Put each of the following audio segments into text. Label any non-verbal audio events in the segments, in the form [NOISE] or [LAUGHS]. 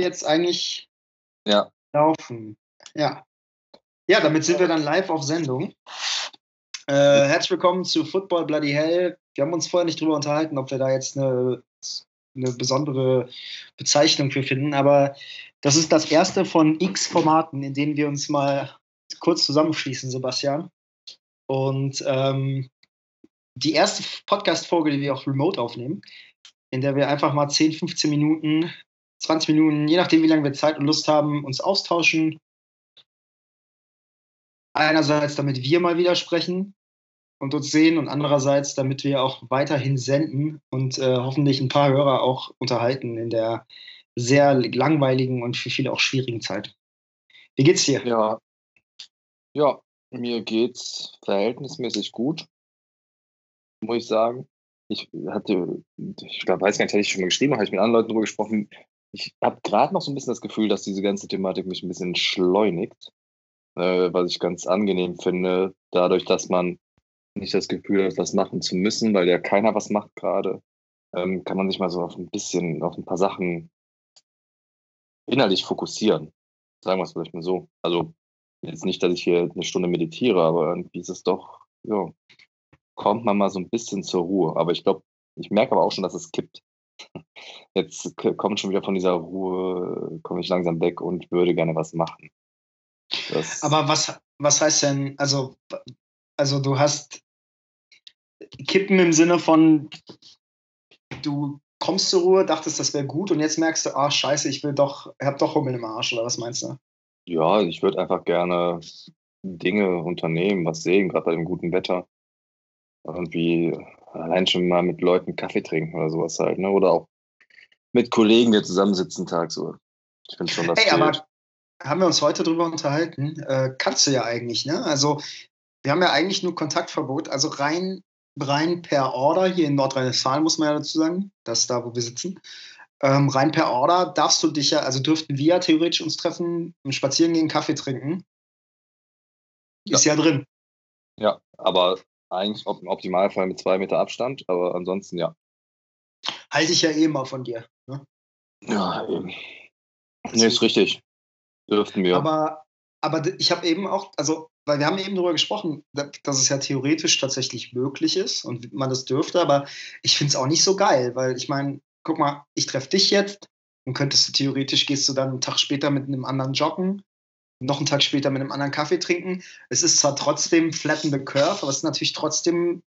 Jetzt eigentlich Ja. laufen. Ja. Ja, damit sind wir dann live auf Sendung. Äh, herzlich willkommen zu Football Bloody Hell. Wir haben uns vorher nicht drüber unterhalten, ob wir da jetzt eine, eine besondere Bezeichnung für finden, aber das ist das erste von x Formaten, in denen wir uns mal kurz zusammenschließen, Sebastian. Und ähm, die erste Podcast-Folge, die wir auch remote aufnehmen, in der wir einfach mal 10, 15 Minuten, 20 Minuten, je nachdem, wie lange wir Zeit und Lust haben, uns austauschen. Einerseits, damit wir mal wieder sprechen und uns sehen und andererseits, damit wir auch weiterhin senden und äh, hoffentlich ein paar Hörer auch unterhalten in der sehr langweiligen und für viele auch schwierigen Zeit. Wie geht's dir? Ja. Ja, mir geht's verhältnismäßig gut, muss ich sagen. Ich hatte, ich weiß gar nicht, hatte ich schon mal geschrieben, habe ich mit anderen Leuten drüber gesprochen. Ich habe gerade noch so ein bisschen das Gefühl, dass diese ganze Thematik mich ein bisschen schleunigt, äh, was ich ganz angenehm finde, dadurch, dass man nicht das Gefühl hat, was machen zu müssen, weil ja keiner was macht gerade, ähm, kann man sich mal so auf ein bisschen, auf ein paar Sachen innerlich fokussieren. Sagen wir es vielleicht mal so. Also jetzt nicht, dass ich hier eine Stunde meditiere, aber irgendwie ist es doch, ja, kommt man mal so ein bisschen zur Ruhe. Aber ich glaube, ich merke aber auch schon, dass es kippt. [LAUGHS] Jetzt kommt schon wieder von dieser Ruhe, komme ich langsam weg und würde gerne was machen. Das, Aber was, was heißt denn, also, also du hast Kippen im Sinne von, du kommst zur Ruhe, dachtest, das wäre gut und jetzt merkst du, ah, scheiße, ich will doch, hab doch Hummel im Arsch, oder was meinst du? ja, ich würde einfach gerne Dinge unternehmen, was sehen, gerade bei dem guten Wetter. Irgendwie allein schon mal mit Leuten Kaffee trinken oder sowas halt, ne? Oder auch mit Kollegen, wir zusammensitzen tagsüber. Ich finde schon, das Hey, fehlt. aber haben wir uns heute drüber unterhalten? Äh, kannst du ja eigentlich, ne? Also, wir haben ja eigentlich nur Kontaktverbot, also rein, rein per Order, hier in Nordrhein-Westfalen muss man ja dazu sagen, das ist da, wo wir sitzen. Ähm, rein per Order darfst du dich ja, also dürften wir ja theoretisch uns treffen, spazieren gehen, Kaffee trinken. Ist ja drin. Ja, aber eigentlich im Optimalfall mit zwei Meter Abstand, aber ansonsten ja. Halte ich ja eh mal von dir. Ne? Ja, eben. Nee, ist richtig. Dürften wir. Aber, aber ich habe eben auch, also, weil wir haben eben darüber gesprochen, da- dass es ja theoretisch tatsächlich möglich ist und man das dürfte, aber ich finde es auch nicht so geil, weil ich meine, guck mal, ich treffe dich jetzt und könntest du theoretisch, gehst du dann einen Tag später mit einem anderen joggen, noch einen Tag später mit einem anderen Kaffee trinken. Es ist zwar trotzdem flatten the curve, aber es ist natürlich trotzdem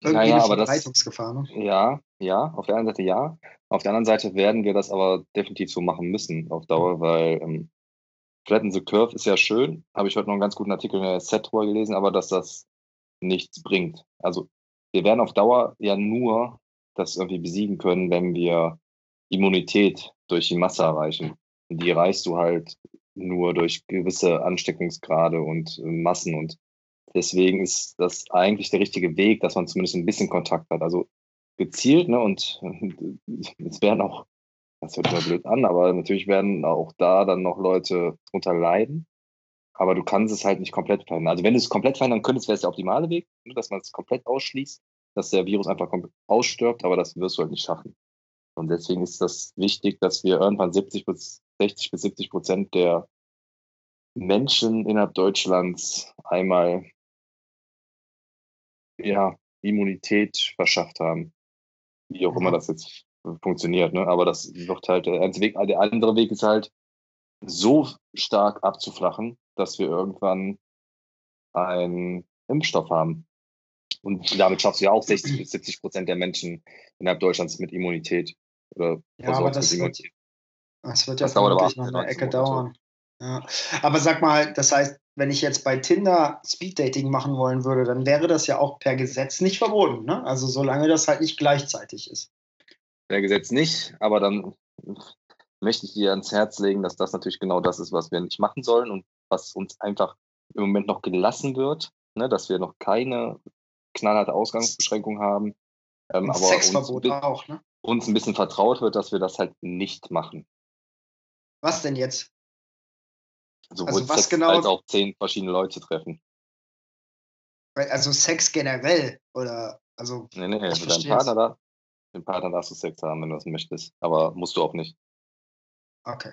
irgendwie Naja, eine Verbreitungsgefahr. Ne? Ja, ja, auf der einen Seite ja. Auf der anderen Seite werden wir das aber definitiv so machen müssen auf Dauer, weil ähm, Flatten the Curve ist ja schön. Habe ich heute noch einen ganz guten Artikel in der Set drüber gelesen, aber dass das nichts bringt. Also wir werden auf Dauer ja nur das irgendwie besiegen können, wenn wir Immunität durch die Masse erreichen. Die erreichst du halt nur durch gewisse Ansteckungsgrade und äh, Massen. Und deswegen ist das eigentlich der richtige Weg, dass man zumindest ein bisschen Kontakt hat. Also gezielt, ne? Und [LAUGHS] es werden auch, das hört immer blöd an, aber natürlich werden auch da dann noch Leute drunter leiden. Aber du kannst es halt nicht komplett verhindern. Also wenn du es komplett verhindern könntest, wäre es der optimale Weg, ne? dass man es komplett ausschließt, dass der Virus einfach ausstirbt, aber das wirst du halt nicht schaffen. Und deswegen ist das wichtig, dass wir irgendwann 70 bis 60 bis 70 Prozent der Menschen innerhalb Deutschlands einmal ja, Immunität verschafft haben. Wie auch immer Ja. das jetzt funktioniert, ne? Aber das wird halt der einzige Weg. Der andere Weg ist halt, so stark abzuflachen, dass wir irgendwann einen Impfstoff haben. Und damit schaffst du ja auch 60 bis 70 Prozent der Menschen innerhalb Deutschlands mit Immunität. Oder Ja, aber das Immunität. Das wird ja Das vermutlich noch 18, eine Ecke 19 Monate. dauern. Ja. Aber sag mal, das heißt, wenn ich jetzt bei Tinder Speeddating machen wollen würde, dann wäre das ja auch per Gesetz nicht verboten. Ne? Also solange das halt nicht gleichzeitig ist. Per Gesetz nicht, aber dann möchte ich dir ans Herz legen, dass das natürlich genau das ist, was wir nicht machen sollen und was uns einfach im Moment noch gelassen wird, ne, dass wir noch keine knallharte Ausgangsbeschränkung haben, ähm, aber uns, Sexverbot bi- auch. Ne? uns ein bisschen vertraut wird, dass wir das halt nicht machen. Was denn jetzt? Sowohl Also was Sex genau- als auch zehn verschiedene Leute treffen. Also Sex generell oder also Nee, nee, mit deinem versteh's. Partner da. Mit dem Partner darfst du Sex haben, wenn du das möchtest. Aber musst du auch nicht. Okay.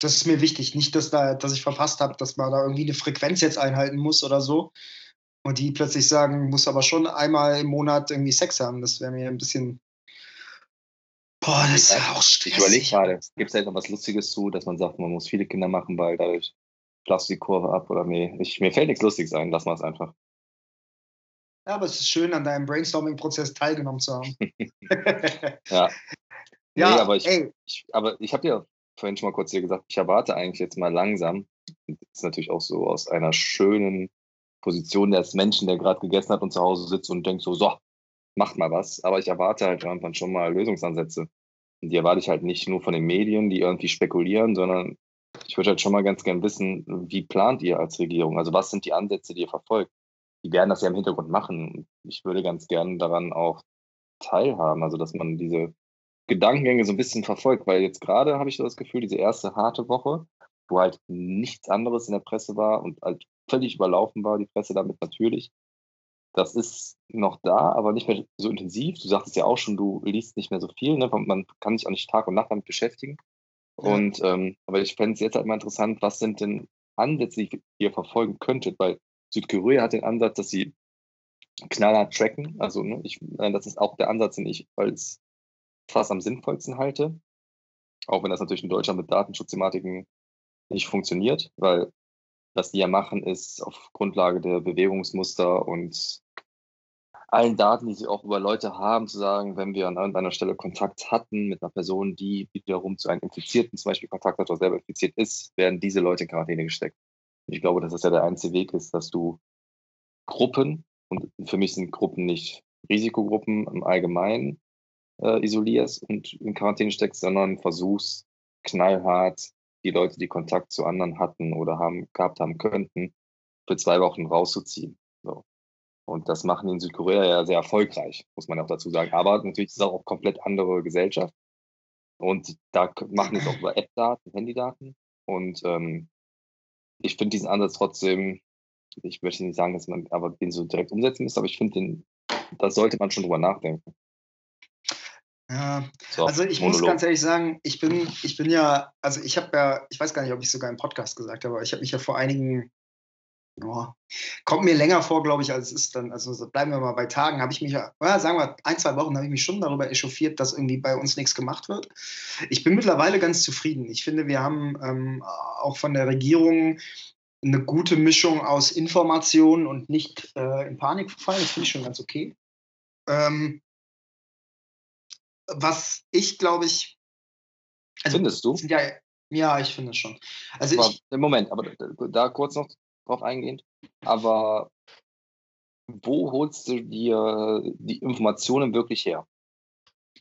Das ist mir wichtig. Nicht, dass, da, dass ich verpasst habe, dass man da irgendwie eine Frequenz jetzt einhalten muss oder so. Und die plötzlich sagen, muss aber schon einmal im Monat irgendwie Sex haben. Das wäre mir ein bisschen. Boah, das ist ja auch stressig. Ich überlege gerade, gibt es da noch was Lustiges zu, dass man sagt, man muss viele Kinder machen, weil dadurch flaust die Kurve ab oder nee. Ich, mir fällt nichts Lustiges ein, lass mal es einfach. Ja, aber es ist schön, an deinem Brainstorming-Prozess teilgenommen zu haben. ja. [LAUGHS] Ja, nee, aber ich, ich, aber ich habe ja vorhin schon mal kurz hier gesagt, ich erwarte eigentlich jetzt mal langsam, das ist natürlich auch so aus einer schönen Position des Menschen, der gerade gegessen hat und zu Hause sitzt und denkt so, so, macht mal was. Aber ich erwarte halt irgendwann schon mal Lösungsansätze. Die erwarte ich halt nicht nur von den Medien, die irgendwie spekulieren, sondern ich würde halt schon mal ganz gern wissen, wie plant ihr als Regierung? Also was sind die Ansätze, die ihr verfolgt? Die werden das ja im Hintergrund machen. Ich würde ganz gern daran auch teilhaben, also dass man diese Gedankengänge so ein bisschen verfolgt, weil jetzt gerade habe ich so das Gefühl, diese erste harte Woche, wo halt nichts anderes in der Presse war und halt völlig überlaufen war, die Presse damit natürlich. Das ist noch da, aber nicht mehr so intensiv. Du sagtest ja auch schon, du liest nicht mehr so viel, ne? man kann sich auch nicht Tag und Nacht damit beschäftigen. Ja. Und ähm, aber ich fände es jetzt halt mal interessant, was sind denn Ansätze, die ihr verfolgen könntet, weil Südkorea hat den Ansatz, dass sie knallhart tracken. Also ne, ich, das ist auch der Ansatz, den ich als fast am sinnvollsten halte. Auch wenn das natürlich in Deutschland mit Datenschutzthematiken nicht funktioniert, weil was die ja machen, ist auf Grundlage der Bewegungsmuster und allen Daten, die sie auch über Leute haben, zu sagen, wenn wir an irgendeiner Stelle Kontakt hatten mit einer Person, die wiederum zu einem Infizierten zum Beispiel Kontakt hat oder selber infiziert ist, werden diese Leute in Quarantäne gesteckt. Ich glaube, dass das ja der einzige Weg ist, dass du Gruppen, und für mich sind Gruppen nicht Risikogruppen im Allgemeinen, äh, isolierst und in Quarantäne steckst, sondern versuchst knallhart die Leute, die Kontakt zu anderen hatten oder haben, gehabt haben könnten, für zwei Wochen rauszuziehen. So. Und das machen die in Südkorea ja sehr erfolgreich, muss man auch dazu sagen. Aber natürlich ist es auch komplett andere Gesellschaft. Und da machen es auch über App-Daten, Handydaten. Und ähm, ich finde diesen Ansatz trotzdem, ich möchte nicht sagen, dass man aber den so direkt umsetzen muss, aber ich finde den, da sollte man schon drüber nachdenken. Ja, so, also ich Monolog. muss ganz ehrlich sagen, ich bin, ich bin ja, also ich habe ja, ich weiß gar nicht, ob ich sogar im Podcast gesagt habe, aber ich habe mich ja vor einigen, oh, kommt mir länger vor, glaube ich, als es ist dann, also bleiben wir mal bei Tagen, habe ich mich ja, sagen wir ein, zwei Wochen, habe ich mich schon darüber echauffiert, dass irgendwie bei uns nichts gemacht wird. Ich bin mittlerweile ganz zufrieden. Ich finde, wir haben ähm, auch von der Regierung eine gute Mischung aus Informationen und nicht äh, in Panik verfallen. Das finde ich schon ganz okay. Ähm, was ich glaube ich. Also, Findest du? Ja, ja, ich finde es schon. Also ich, Moment, aber da kurz noch drauf eingehend. Aber wo holst du dir die Informationen wirklich her?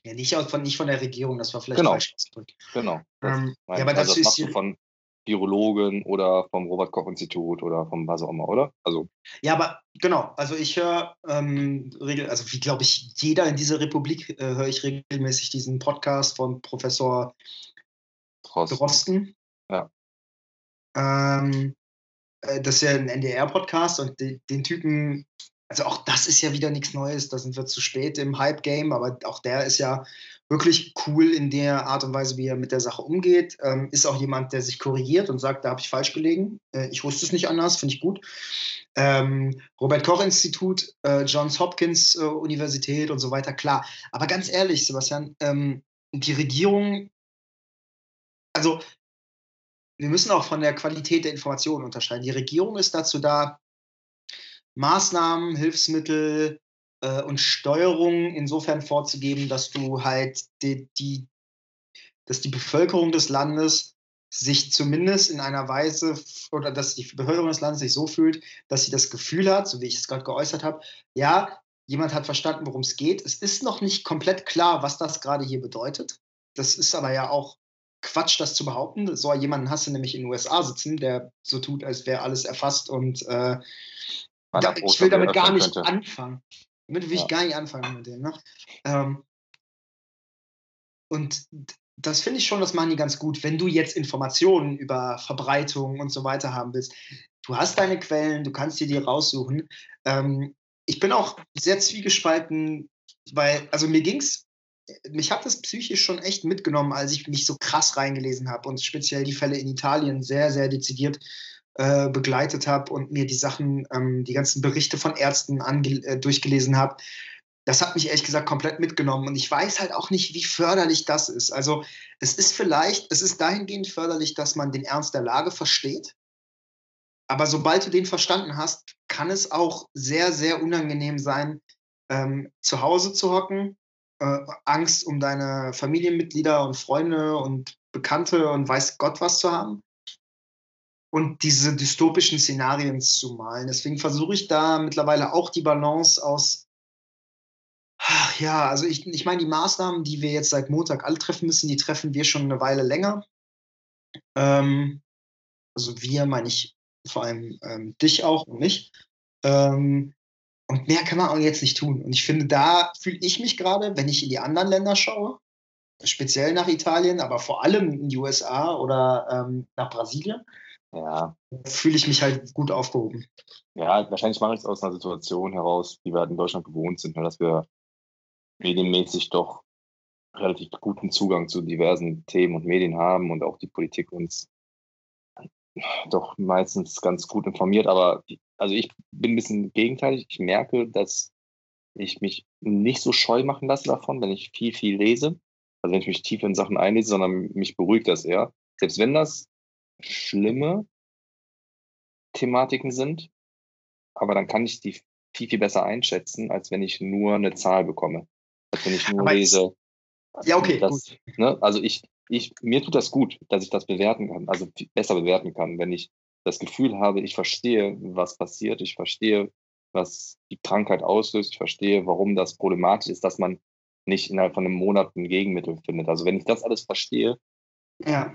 Ja, nicht, von, nicht von der Regierung, das war vielleicht genau. falsch ausgedrückt. Genau. Ähm, ja, aber also das, machst du von Virologen oder vom Robert-Koch-Institut oder vom was auch immer, oder? Also. Ja, aber genau, also ich höre ähm, also wie glaube ich, jeder in dieser Republik äh, höre ich regelmäßig diesen Podcast von Professor Drosten. Ja. Ähm, äh, das ist ja ein NDR-Podcast und de, den Typen, also auch das ist ja wieder nichts Neues, da sind wir zu spät im Hype-Game, aber auch der ist ja wirklich cool in der Art und Weise, wie er mit der Sache umgeht. Ähm, ist auch jemand, der sich korrigiert und sagt, da habe ich falsch gelegen. Äh, ich wusste es nicht anders, finde ich gut. Ähm, Robert Koch Institut, äh, Johns Hopkins äh, Universität und so weiter, klar. Aber ganz ehrlich, Sebastian, ähm, die Regierung, also wir müssen auch von der Qualität der Informationen unterscheiden. Die Regierung ist dazu da, Maßnahmen, Hilfsmittel, äh, und Steuerung insofern vorzugeben, dass du halt die, die, dass die Bevölkerung des Landes sich zumindest in einer Weise oder dass die Bevölkerung des Landes sich so fühlt, dass sie das Gefühl hat, so wie ich es gerade geäußert habe, ja, jemand hat verstanden, worum es geht. Es ist noch nicht komplett klar, was das gerade hier bedeutet. Das ist aber ja auch Quatsch, das zu behaupten. So jemanden hast du nämlich in den USA sitzen, der so tut, als wäre alles erfasst und äh, da, ich will damit gar nicht könnte. anfangen. Damit will ja. ich gar nicht anfangen mit dem. Ne? Ähm, und das finde ich schon, das machen die ganz gut. Wenn du jetzt Informationen über Verbreitung und so weiter haben willst, du hast deine Quellen, du kannst dir die raussuchen. Ähm, ich bin auch sehr zwiegespalten, weil, also mir ging es mich hat das psychisch schon echt mitgenommen, als ich mich so krass reingelesen habe und speziell die Fälle in Italien sehr, sehr dezidiert äh, begleitet habe und mir die Sachen, ähm, die ganzen Berichte von Ärzten äh, durchgelesen habe. Das hat mich ehrlich gesagt komplett mitgenommen und ich weiß halt auch nicht, wie förderlich das ist. Also es ist vielleicht, es ist dahingehend förderlich, dass man den Ernst der Lage versteht. Aber sobald du den verstanden hast, kann es auch sehr, sehr unangenehm sein, ähm, zu Hause zu hocken, äh, Angst um deine Familienmitglieder und Freunde und Bekannte und weiß Gott was zu haben und diese dystopischen Szenarien zu malen. Deswegen versuche ich da mittlerweile auch die Balance aus, ja, also ich, ich meine, die Maßnahmen, die wir jetzt seit Montag alle treffen müssen, die treffen wir schon eine Weile länger. Ähm, also wir meine ich vor allem ähm, dich auch und mich. Ähm, und mehr kann man auch jetzt nicht tun. Und ich finde, da fühle ich mich gerade, wenn ich in die anderen Länder schaue, speziell nach Italien, aber vor allem in die USA oder ähm, nach Brasilien, ja. fühle ich mich halt gut aufgehoben. Ja, wahrscheinlich mache ich es aus einer Situation heraus, die wir halt in Deutschland gewohnt sind, ne, dass wir medienmäßig doch relativ guten Zugang zu diversen Themen und Medien haben und auch die Politik uns doch meistens ganz gut informiert. Aber also ich bin ein bisschen gegenteilig. Ich merke, dass ich mich nicht so scheu machen lasse davon, wenn ich viel, viel lese. Also wenn ich mich tief in Sachen einlese, sondern mich beruhigt das eher. Selbst wenn das schlimme Thematiken sind, aber dann kann ich die viel, viel besser einschätzen, als wenn ich nur eine Zahl bekomme. Als wenn ich nur aber lese. Ja, okay. Das, ne? Also ich, ich, mir tut das gut, dass ich das bewerten kann, also besser bewerten kann, wenn ich das Gefühl habe, ich verstehe, was passiert, ich verstehe, was die Krankheit auslöst, ich verstehe, warum das problematisch ist, dass man nicht innerhalb von einem Monat ein Gegenmittel findet. Also wenn ich das alles verstehe, ja.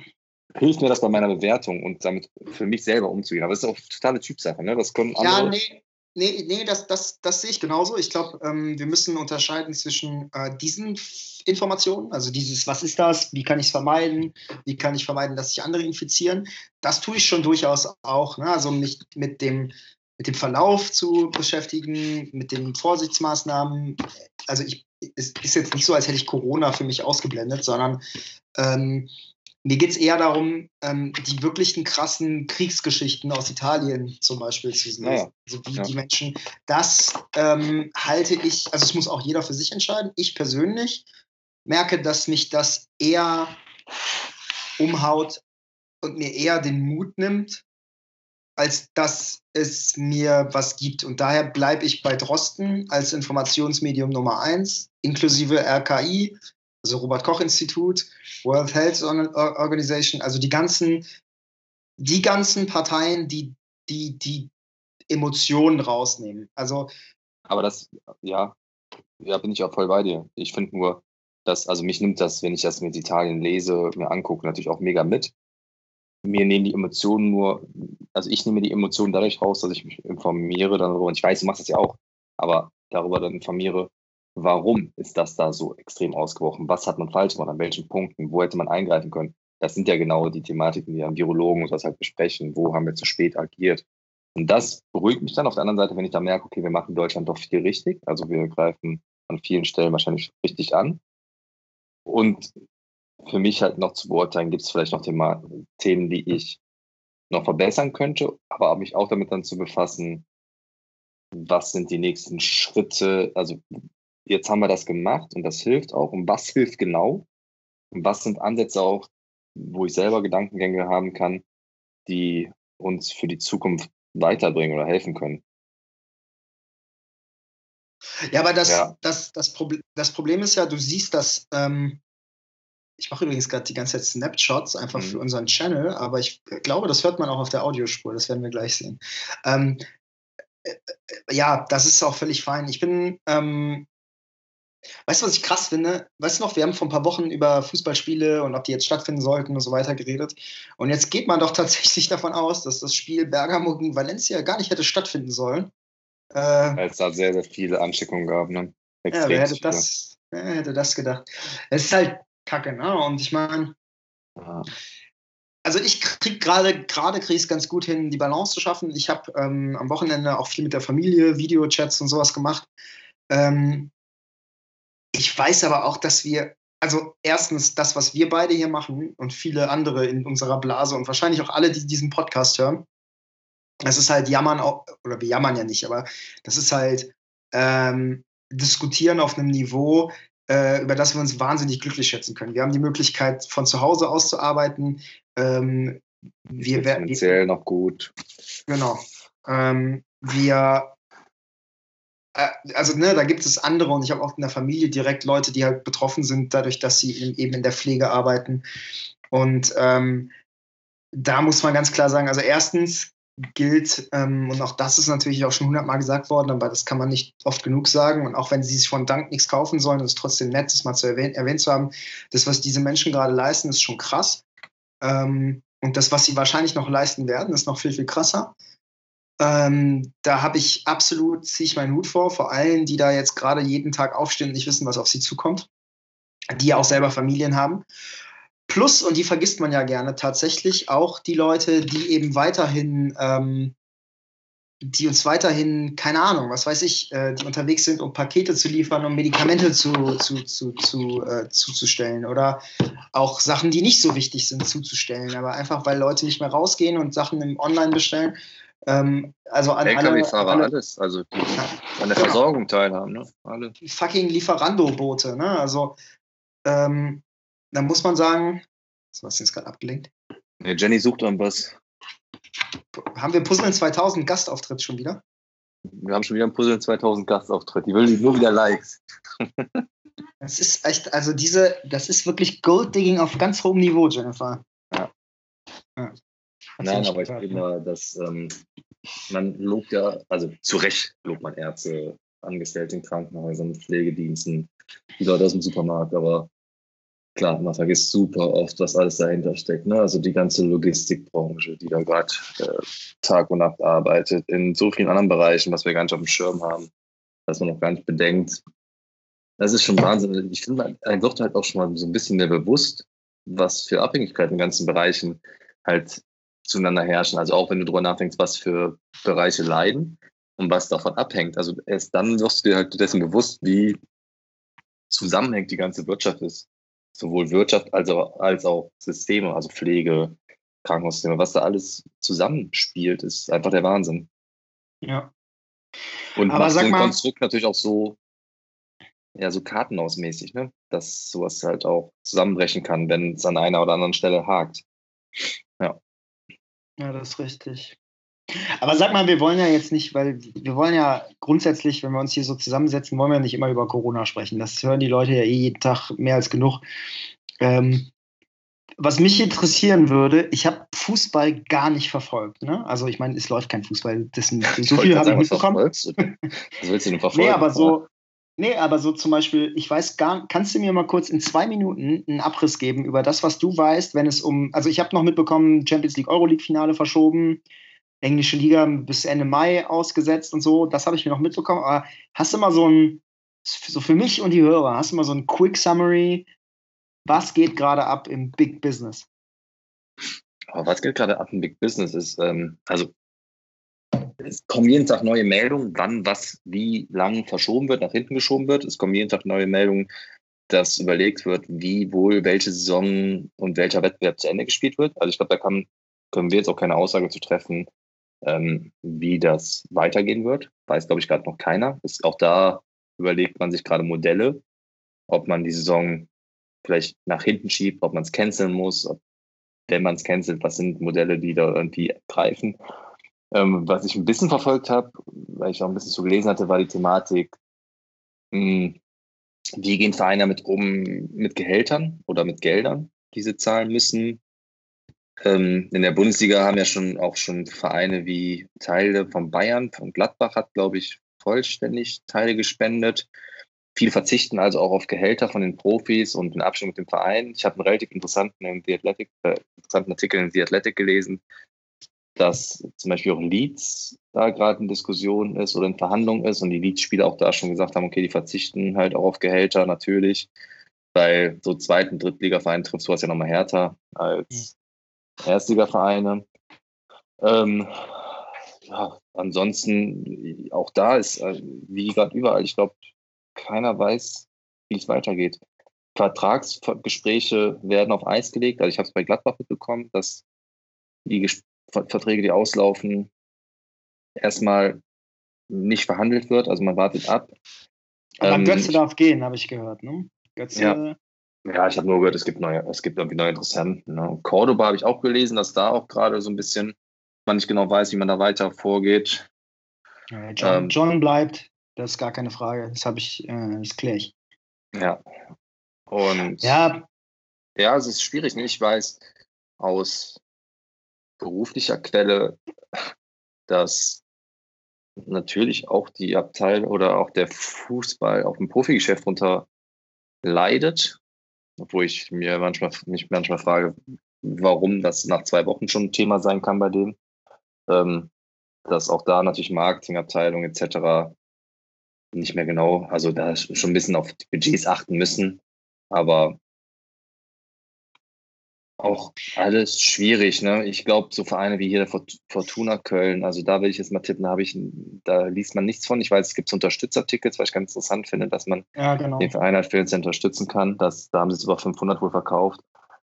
hilft mir das bei meiner Bewertung und damit für mich selber umzugehen. Aber das ist auch totale Typsache, ne? Das können andere. Ja, nee, Nee, nee, das, das, das sehe ich genauso. Ich glaube, ähm, wir müssen unterscheiden zwischen äh, diesen Informationen, also dieses, was ist das, wie kann ich es vermeiden, wie kann ich vermeiden, dass sich andere infizieren. Das tue ich schon durchaus auch. Ne? Also mich mit dem, mit dem Verlauf zu beschäftigen, mit den Vorsichtsmaßnahmen. Also ich, es ist jetzt nicht so, als hätte ich Corona für mich ausgeblendet, sondern ähm, mir geht es eher darum, ähm, die wirklichen krassen Kriegsgeschichten aus Italien zum Beispiel zu sehen. Ja, Also wie ja. die Menschen, das ähm, halte ich, also es muss auch jeder für sich entscheiden. Ich persönlich merke, dass mich das eher umhaut und mir eher den Mut nimmt, als dass es mir was gibt. Und daher bleibe ich bei Drosten als Informationsmedium Nummer eins, inklusive RKI, also Robert Koch Institut, World Health Organization, also die ganzen, die ganzen Parteien, die, die, die Emotionen rausnehmen. Also. Aber das, ja, ja, bin ich auch voll bei dir. Ich finde nur, dass, also mich nimmt das, wenn ich das mit Italien lese, mir angucke, natürlich auch mega mit. Mir nehmen die Emotionen nur, also ich nehme die Emotionen dadurch raus, dass ich mich informiere darüber. Und ich weiß, du machst das ja auch, aber darüber dann informiere, warum ist das da so extrem ausgebrochen? Was hat man falsch gemacht? An welchen Punkten? Wo hätte man eingreifen können? Das sind ja genau die Thematiken, die an Virologen und das halt besprechen. Wo haben wir zu spät agiert? Und das beruhigt mich dann auf der anderen Seite, wenn ich da merke, okay, wir machen Deutschland doch viel richtig. Also wir greifen an vielen Stellen wahrscheinlich richtig an. Und für mich halt noch zu beurteilen, gibt es vielleicht noch Thema, Themen, die ich noch verbessern könnte, aber mich auch damit dann zu befassen, was sind die nächsten Schritte, also jetzt haben wir das gemacht und das hilft auch. Und was [LAUGHS] hilft genau? Und was sind Ansätze auch, wo ich selber Gedankengänge haben kann, die uns für die Zukunft weiterbringen oder helfen können? Ja, aber das, ja. Das, das, Proble das Problem ist ja, du siehst das, ähm, ich mache übrigens gerade die ganze Zeit Snapshots einfach mhm. für unseren Channel, aber ich glaube, das hört man auch auf der Audiospur, das werden wir gleich sehen. Ähm, äh, äh ja, das ist auch völlig fein. Ich bin ähm, Weißt du, was ich krass finde? Weißt du noch, wir haben vor ein paar Wochen über Fußballspiele und ob die jetzt stattfinden sollten und so weiter geredet. Und jetzt geht man doch [LAUGHS] tatsächlich davon aus, dass das Spiel Bergamo gegen Valencia gar nicht hätte stattfinden sollen. Äh, Weil es da sehr, sehr viele Ansteckungen gab, ne? Extrem ja, wer hätte das, wer hätte das gedacht? Es ist halt kacke, ne? Und ich meine, also ich krieg gerade gerade kriege es ganz gut hin, die Balance zu schaffen. Ich habe ähm, am Wochenende auch viel mit der Familie, Videochats und sowas gemacht. Ähm, ich weiß aber auch, dass wir, also erstens das, was wir beide hier machen und viele andere in unserer Blase und wahrscheinlich auch alle, die diesen Podcast hören, das ist halt Jammern, oder wir jammern ja nicht, aber das ist halt ähm, diskutieren auf einem Niveau, äh, über das wir uns wahnsinnig glücklich schätzen können. Wir haben die Möglichkeit, von zu Hause aus zu arbeiten. Ähm, wir werden finanziell noch gut. Genau. Ähm, wir also ne, da gibt es andere und ich habe auch in der Familie direkt Leute, die halt betroffen sind, dadurch, dass sie eben in der Pflege arbeiten. Und ähm, da muss man ganz klar sagen, also erstens gilt, ähm, und auch das ist natürlich auch schon hundertmal gesagt worden, aber das kann man nicht oft genug sagen. Und auch wenn sie sich von Dank nichts kaufen sollen, ist es trotzdem nett, das mal zu erwähnen, erwähnt zu haben. Das, was diese Menschen gerade leisten, ist schon krass. Ähm, und das, was sie wahrscheinlich noch leisten werden, ist noch viel, viel krasser. Ähm, da habe ich absolut, ziehe ich meinen Hut vor, vor allen, die da jetzt gerade jeden Tag aufstehen und nicht wissen, was auf sie zukommt, die ja auch selber Familien haben. Plus, und die vergisst man ja gerne, tatsächlich auch die Leute, die eben weiterhin, ähm, die uns weiterhin, keine Ahnung, was weiß ich, äh, die unterwegs sind, um Pakete zu liefern, um Medikamente zu, zu, zu, zu äh, zuzustellen oder auch Sachen, die nicht so wichtig sind, zuzustellen, aber einfach, weil Leute nicht mehr rausgehen und Sachen im Online bestellen ähm, also an LKW-Fahrer, alle, alles. Also die an der genau. Versorgung teilhaben, ne? Alle. Fucking Lieferando-Boote, ne? Also ähm, da muss man sagen, was ist jetzt gerade abgelenkt? Nee, Jenny sucht dann was. Haben wir Puzzle 2000 Gastauftritt schon wieder? Wir haben schon wieder einen Puzzle 2000 Gastauftritt. Die will nur wieder Likes. [LAUGHS] das ist echt, also diese, das ist wirklich Gold-Digging auf ganz hohem Niveau, Jennifer. Ja. ja. Nein, aber ich finde, dass ähm, man lobt ja, also zu Recht lobt man Ärzte, Angestellte in Krankenhäusern, Pflegediensten, die Leute aus dem Supermarkt, aber klar, man vergisst super oft, was alles dahinter steckt. Ne? Also die ganze Logistikbranche, die da gerade äh, Tag und Nacht arbeitet, in so vielen anderen Bereichen, was wir gar nicht auf dem Schirm haben, dass man noch gar nicht bedenkt. Das ist schon Wahnsinn. Ich finde, man wird halt auch schon mal so ein bisschen mehr bewusst, was für Abhängigkeiten in ganzen Bereichen halt zueinander herrschen. Also auch wenn du darüber nachdenkst, was für Bereiche leiden und was davon abhängt. Also erst dann wirst du dir halt dessen bewusst, wie zusammenhängt die ganze Wirtschaft ist. Sowohl Wirtschaft als auch, als auch Systeme, also Pflege, Krankenhaussysteme, was da alles zusammenspielt, ist einfach der Wahnsinn. Ja. Und Aber macht so ein mal, Konstrukt natürlich auch so, ja, so kartenhausmäßig, ne? Dass sowas halt auch zusammenbrechen kann, wenn es an einer oder anderen Stelle hakt. Ja. Das ist richtig. Aber sag mal, wir wollen ja jetzt nicht, weil wir wollen ja grundsätzlich, wenn wir uns hier so zusammensetzen, wollen wir nicht immer über Corona sprechen. Das hören die Leute ja eh jeden Tag mehr als genug. Ähm, was mich interessieren würde, ich habe Fußball gar nicht verfolgt. Ne? Also ich meine, es läuft kein Fußball. Das [LAUGHS] so viel habe ich mitbekommen. Was willst du denn [LAUGHS] verfolgen? Nee, aber so, Nee, aber so zum Beispiel, ich weiß gar, kannst du mir mal kurz in zwei Minuten einen Abriss geben über das, was du weißt, wenn es um, also ich habe noch mitbekommen, Champions League, Euroleague Finale verschoben, englische Liga bis Ende Mai ausgesetzt und so, das habe ich mir noch mitbekommen, aber hast du mal so ein, so für mich und die Hörer, hast du mal so ein Quick Summary, was geht gerade ab im Big Business? Aber was geht gerade ab im Big Business ist, ähm, also es kommen jeden Tag neue Meldungen, wann was wie lang verschoben wird, nach hinten geschoben wird. Es kommen jeden Tag neue Meldungen, dass überlegt wird, wie wohl welche Saison und welcher Wettbewerb zu Ende gespielt wird. Also ich glaube, da kann, können wir jetzt auch keine Aussage zu treffen, ähm, wie das weitergehen wird. Weiß, glaube ich, gerade noch keiner. Ist, auch da überlegt man sich gerade Modelle, ob man die Saison vielleicht nach hinten schiebt, ob man es canceln muss, ob, wenn man es cancelt, was sind Modelle, die da irgendwie greifen. Ähm, was ich ein bisschen verfolgt habe, weil ich auch ein bisschen so gelesen hatte, war die Thematik, mh, hm, wie gehen Vereine damit um, mit Gehältern oder mit Geldern, die sie zahlen müssen. Ähm, in der Bundesliga haben ja schon auch schon Vereine wie Teile von Bayern, von Gladbach hat, glaube ich, vollständig Teile gespendet. Viele verzichten also auch auf Gehälter von den Profis und in Abstimmung mit dem Verein. Ich habe einen relativ interessanten, in The Athletic, äh, interessanten Artikel in The Athletic gelesen, dass zum Beispiel auch Leeds da gerade in Diskussion ist oder in Verhandlung ist und die Leeds-Spieler auch da schon gesagt haben, okay, die verzichten halt auch auf Gehälter natürlich, weil so zweiten, Drittliga-Verein trifft sowas ja nochmal härter als mhm. Erstliga-Vereine. Ähm, ja, ansonsten, auch da ist, äh, wie gerade überall, ich glaube, keiner weiß, wie es weitergeht. Vertragsgespräche werden auf Eis gelegt. Also ich habe es bei Gladbach mitbekommen, dass die Verträge, die auslaufen, erstmal nicht verhandelt wird. Also man wartet ab. Aber ähm, Götze darf gehen, habe ich gehört. Ne? Götze. Ja. ja ich habe nur gehört, es gibt neue, es gibt irgendwie neue Interessenten. Ne? Cordoba habe ich auch gelesen, dass da auch gerade so ein bisschen man nicht genau weiß, wie man da weiter vorgeht. Ja, John, ähm, John, bleibt, das ist gar keine Frage. Das habe ich, äh, das kläre ich. Ja. Und ja. ja, es ist schwierig. Ne? Ich weiß aus beruflicher Quelle, dass natürlich auch die Abteilung oder auch der Fußball auf dem Profigeschäft runter leidet. Obwohl ich mir manchmal, mich manchmal frage, warum das nach zwei Wochen schon Thema sein kann bei denen. Ähm, dass auch da natürlich Marketingabteilung etc. nicht mehr genau, also da schon ein bisschen auf die Budgets achten müssen. Aber auch alles schwierig, ne? Ich glaube, so Vereine wie hier der Fortuna Köln, also da will ich jetzt mal tippen, da habe ich, da liest man nichts von. Ich weiß, es gibt Unterstützertickets, was ich ganz interessant finde, dass man ja, genau. den Verein halt finanziell unterstützen kann. Das, da haben sie es über 500 wohl verkauft.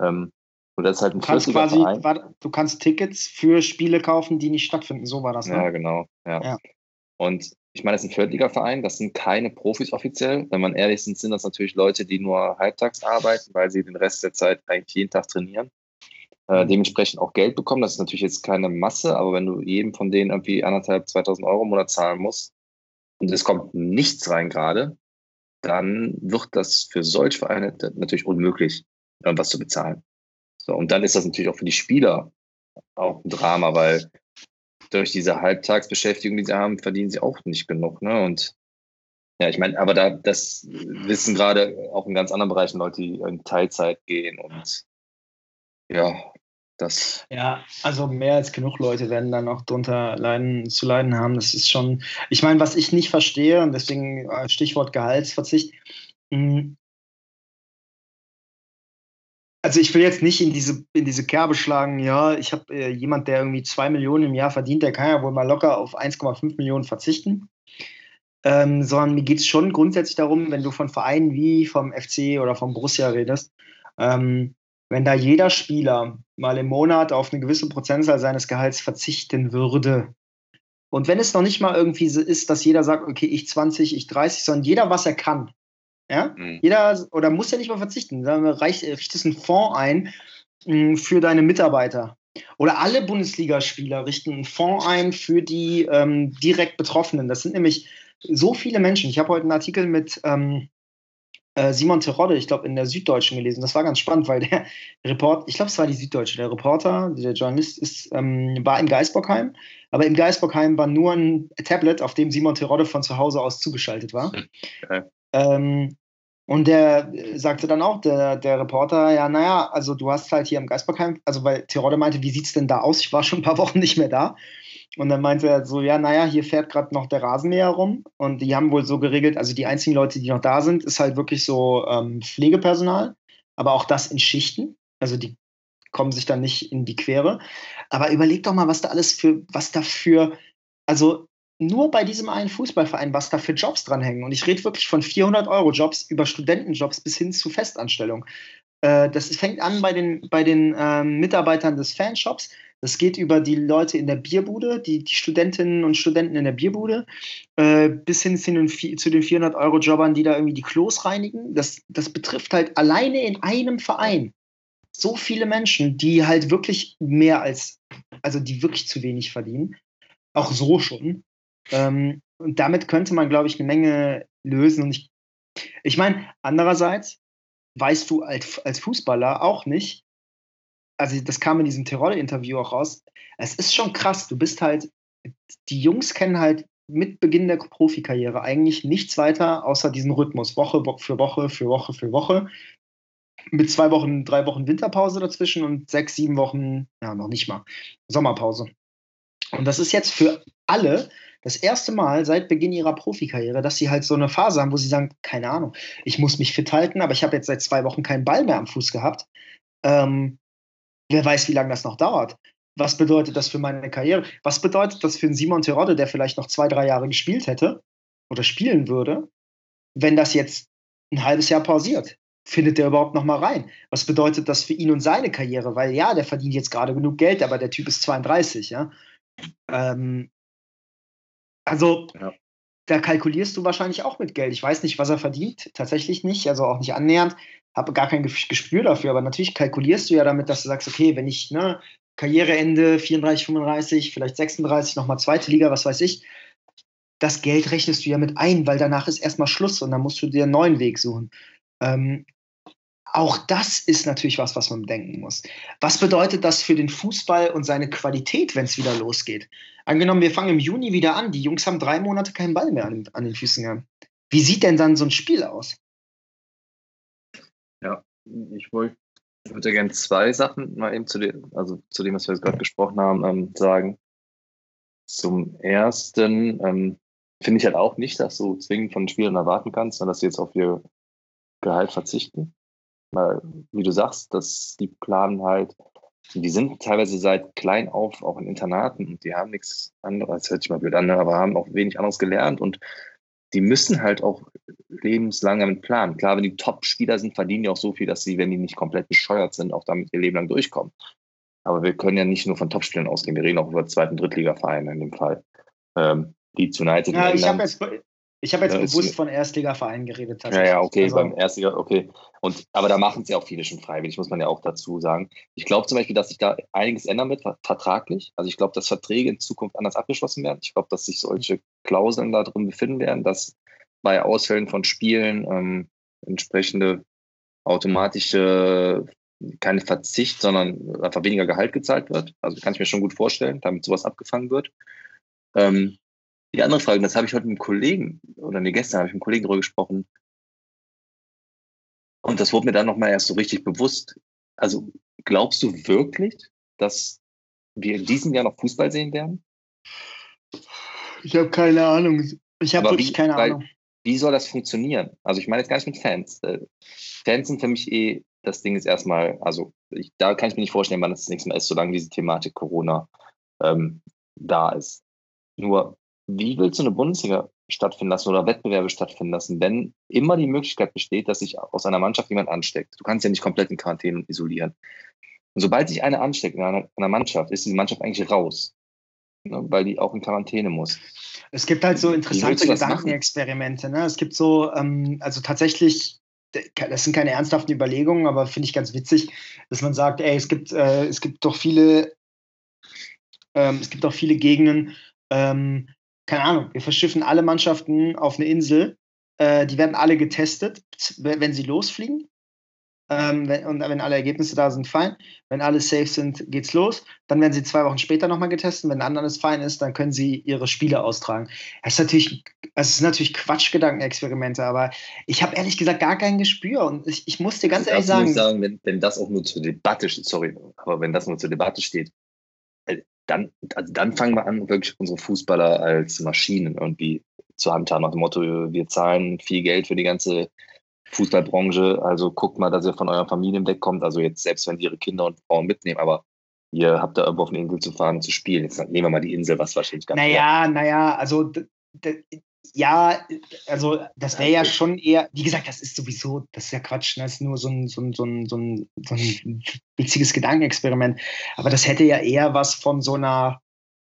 Ähm, und das ist halt ein du kannst quasi, Verein. du kannst Tickets für Spiele kaufen, die nicht stattfinden. So war das. Ne? Ja, genau. Ja. ja. Und ich meine, das ist ein Viertliga-Verein, das sind keine Profis offiziell. Wenn man ehrlich ist, sind das natürlich Leute, die nur halbtags arbeiten, weil sie den Rest der Zeit eigentlich jeden Tag trainieren. Äh, mhm. dementsprechend auch Geld bekommen. Das ist natürlich jetzt keine Masse, aber wenn du jedem von denen irgendwie anderthalb, 2000 Euro im Monat zahlen musst und es kommt nichts rein gerade, dann wird das für solche Vereine natürlich unmöglich, was zu bezahlen. So, und dann ist das natürlich auch für die Spieler auch ein Drama, weil durch diese Halbtagsbeschäftigung, die sie haben, verdienen sie auch nicht genug. Ne? Und ja, ich meine, aber da, das wissen gerade auch in ganz anderen Bereichen Leute, die in Teilzeit gehen und ja, das. Ja, also mehr als genug Leute werden dann auch drunter leiden, zu leiden haben. Das ist schon, ich meine, was ich nicht verstehe, und deswegen äh, Stichwort Gehaltsverzicht, hm, also ich will jetzt nicht in diese, in diese Kerbe schlagen, ja, ich habe äh, jemand, der irgendwie zwei Millionen im Jahr verdient, der kann ja wohl mal locker auf 1,5 Millionen verzichten. Ähm, sondern mir geht es schon grundsätzlich darum, wenn du von Vereinen wie vom FC oder vom Borussia redest, ähm, wenn da jeder Spieler mal im Monat auf eine gewisse Prozentzahl seines Gehalts verzichten würde, und wenn es noch nicht mal irgendwie so ist, dass jeder sagt, okay, ich 20, ich 30, sondern jeder, was er kann, ja? Mhm. Jeder, oder muss ja nicht mal verzichten. Dann reicht, richtest einen Fonds ein mh, hm, für deine Mitarbeiter. Oder alle Bundesligaspieler richten einen Fonds ein für die ähm, direkt Betroffenen. Das sind nämlich so viele Menschen. Ich habe heute einen Artikel mit ähm, äh, Simon Terodde, ich glaube, in der Süddeutschen gelesen. Das war ganz spannend, weil der Report, ich glaube, es war die Süddeutsche, der Reporter, der Journalist ist, ähm, war in Geisbockheim, aber im Geisbockheim war nur ein Tablet, auf dem Simon Terodde von zu Hause aus zugeschaltet war. [LAUGHS] Okay. Ähm, und der sagte dann auch, der, der Reporter, ja, naja, also du hast halt hier im Geisbergheim, also weil Tirode meinte, wie sieht es denn da aus? Ich war schon ein paar [LAUGHS] Wochen nicht mehr da. Und dann meinte er so, ja, naja, hier fährt gerade noch der Rasenmäher rum. Und die haben wohl so geregelt, also die einzigen Leute, die noch da sind, ist halt wirklich so ähm, Pflegepersonal, aber auch das in Schichten. Also die kommen sich dann nicht in die Quere. Aber überleg doch mal, was da alles für, was da für, also nur bei diesem einen Fußballverein, was da für Jobs dranhängen. Und ich rede wirklich von 400 Euro Jobs über Studentenjobs bis hin zu Festanstellung. Äh, das fängt an bei den, bei den ähm, Mitarbeitern des Fanshops. Das geht über die Leute in der Bierbude, die, die Studentinnen und Studenten in der Bierbude, äh, bis hin zu den, zu den 400 Euro Jobbern, die da irgendwie die Klos reinigen. Das, das betrifft halt alleine in einem Verein so viele Menschen, die halt wirklich mehr als, also die wirklich zu wenig verdienen. Auch so schon. Ähm, und damit könnte man, glaube ich, eine Menge lösen. Und ich, ich meine, andererseits weißt du als, als Fußballer auch nicht, also das kam in diesem Tirol-Interview auch raus, es ist schon krass, du bist halt, die Jungs kennen halt mit Beginn der Profikarriere eigentlich nichts weiter außer diesen Rhythmus, Woche für Woche für Woche für Woche, mit zwei Wochen, drei Wochen Winterpause dazwischen und sechs, sieben Wochen, ja, noch nicht mal, Sommerpause. Und das ist jetzt für alle das erste Mal seit Beginn ihrer Profikarriere, dass sie halt so eine Phase haben, wo sie sagen, keine Ahnung, ich muss mich fit halten, aber ich habe jetzt seit zwei Wochen keinen Ball mehr am Fuß gehabt. Ähm, wer weiß, wie lange das noch dauert. Was bedeutet das für meine Karriere? Was bedeutet das für einen Simon Terodde, der vielleicht noch zwei, drei Jahre gespielt hätte oder spielen würde, wenn das jetzt ein halbes Jahr pausiert. Findet der überhaupt noch mal rein? Was bedeutet das für ihn und seine Karriere? Weil ja, der verdient jetzt gerade genug Geld, aber der Typ ist 32, ja. Ähm, also ja. da kalkulierst du wahrscheinlich auch mit Geld. Ich weiß nicht, was er verdient, tatsächlich nicht, also auch nicht annähernd. Habe gar kein Gespür dafür, aber natürlich kalkulierst du ja damit, dass du sagst, okay, wenn ich ne, Karriereende 34, 35, vielleicht 36, nochmal zweite Liga, was weiß ich, das Geld rechnest du ja mit ein, weil danach ist erstmal Schluss und dann musst du dir einen neuen Weg suchen. Ähm, auch das ist natürlich was, was man bedenken muss. Was bedeutet das für den Fußball und seine Qualität, wenn es wieder losgeht? Angenommen, wir fangen im Juni wieder an, die Jungs haben drei Monate keinen Ball mehr an, an den Füßen gehabt. Wie sieht denn dann so ein Spiel aus? Ja, ich wollte würde gerne zwei Sachen mal eben zu dem, also zu dem, was wir gerade gesprochen haben, ähm, sagen. Zum ersten, ähm, finde ich halt auch nicht, dass du zwingend von Spielern erwarten kannst, dass sie jetzt auf ihr Gehalt verzichten. Weil, wie du sagst, dass die planen halt, die sind teilweise seit klein auf auch in Internaten und die haben nichts anderes, das hört sich mal blöd an, ne, aber haben auch wenig anderes gelernt und die müssen halt auch lebenslang damit planen. Klar, wenn die Top-Spieler sind, verdienen die auch so viel, dass sie, wenn die nicht komplett bescheuert sind, auch damit ihr Leben lang durchkommen. Aber wir können ja nicht nur von Top-Spielern ausgehen, wir reden auch über Zweit- und Drittliga-Vereine in dem Fall. Ähm, Leeds United. Ja, ich habe jetzt, ich hab jetzt ja, bewusst von Erstligavereinen geredet. Ja, ja, okay, also, beim Erstliga, okay. Und, aber da machen es ja auch viele schon freiwillig, muss man ja auch dazu sagen. Ich glaube zum Beispiel, dass sich da einiges ändern wird, vertraglich. Also ich glaube, dass Verträge in Zukunft anders abgeschlossen werden. Ich glaube, dass sich solche Klauseln da drin befinden werden, dass bei Ausfällen von Spielen ähm, entsprechende automatische keine Verzicht, sondern einfach weniger Gehalt gezahlt wird. Also kann ich mir schon gut vorstellen, damit sowas abgefangen wird. Ähm, die andere Frage, das habe ich heute mit einem Kollegen, oder nee, gestern habe ich mit einem Kollegen darüber gesprochen. Und das wurde mir dann nochmal erst so richtig bewusst. Also glaubst du wirklich, dass wir in diesem Jahr noch Fußball sehen werden? Ich habe keine Ahnung. Ich habe wirklich wie, keine Ahnung. Wie soll das funktionieren? Also ich meine jetzt gar nicht mit Fans. Äh, Fans sind für mich eh, das Ding ist erstmal, also ich, da kann ich mir nicht vorstellen, wann das, das nächste Mal ist, solange diese Thematik Corona ähm, da ist. Nur wie willst du eine Bundesliga stattfinden lassen oder Wettbewerbe stattfinden lassen, wenn immer die Möglichkeit besteht, dass sich aus einer Mannschaft jemand ansteckt? Du kannst ja nicht komplett in Quarantäne isolieren. Und sobald sich einer ansteckt in einer, einer Mannschaft, ist diese Mannschaft eigentlich raus, ne, weil die auch in Quarantäne muss. Es gibt halt so interessante Gedankenexperimente. Ne? Es gibt so, ähm, also tatsächlich das sind keine ernsthaften Überlegungen, aber finde ich ganz witzig, dass man sagt, ey, es gibt, äh, es gibt doch viele, ähm, es gibt doch viele Gegenden, ähm, keine Ahnung, wir verschiffen alle Mannschaften auf eine Insel. Äh, die werden alle getestet, wenn sie losfliegen. Ähm, wenn, und wenn alle Ergebnisse da sind, fein. Wenn alle safe sind, geht's los. Dann werden sie zwei Wochen später nochmal getestet. Wenn dann alles fein ist, dann können sie ihre Spiele austragen. Das ist natürlich, das ist natürlich Quatschgedankenexperimente, aber ich habe ehrlich gesagt gar kein Gespür. Und ich, ich muss dir ganz ehrlich sagen. Ich sagen wenn, wenn das auch nur zur Debatte steht, sorry, aber wenn das nur zur Debatte steht, dann, also dann fangen wir an, wirklich unsere Fußballer als Maschinen irgendwie zu handhaben, nach dem Motto, wir zahlen viel Geld für die ganze Fußballbranche, also guckt mal, dass ihr von euren Familien wegkommt, also jetzt selbst wenn die ihre Kinder und Frauen mitnehmen, aber ihr habt da irgendwo auf eine Insel zu fahren und zu spielen. Jetzt nehmen wir mal die Insel, was wahrscheinlich ganz Naja, naja, also ja, also das wäre ja schon eher, wie gesagt, das ist sowieso, das ist ja Quatsch, das ist nur so ein, so ein, so ein, so ein, so ein witziges Gedankenexperiment. Aber das hätte ja eher was von so einer,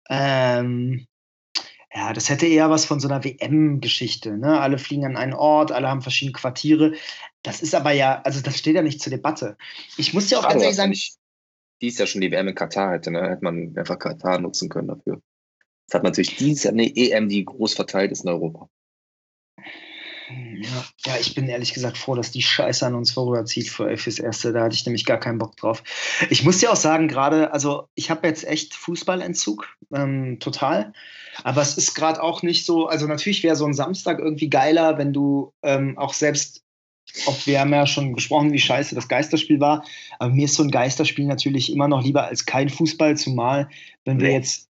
ähm, ja, das hätte eher was von so einer WM-Geschichte. Ne? Alle fliegen an einen Ort, alle haben verschiedene Quartiere. Das ist aber ja, also das steht ja nicht zur Debatte. Ich muss ja auch ganz ehrlich sagen. Dies ja schon die WM in Katar hätte, ne? hätte man einfach Katar nutzen können dafür. Es hat natürlich dieses Jahr eine EM, die groß verteilt ist in Europa. Ja, ja, ich bin ehrlich gesagt froh, dass die Scheiße an uns vorüberzieht für, fürs Erste. Da hatte ich nämlich gar keinen Bock drauf. Ich muss dir auch sagen, gerade, also ich habe jetzt echt Fußballentzug, ähm, total. Aber es ist gerade auch nicht so, also natürlich wäre so ein Samstag irgendwie geiler, wenn du ähm, auch selbst, auch wir haben ja schon gesprochen, wie scheiße das Geisterspiel war. Aber mir ist so ein Geisterspiel natürlich immer noch lieber als kein Fußball, zumal wenn wir jetzt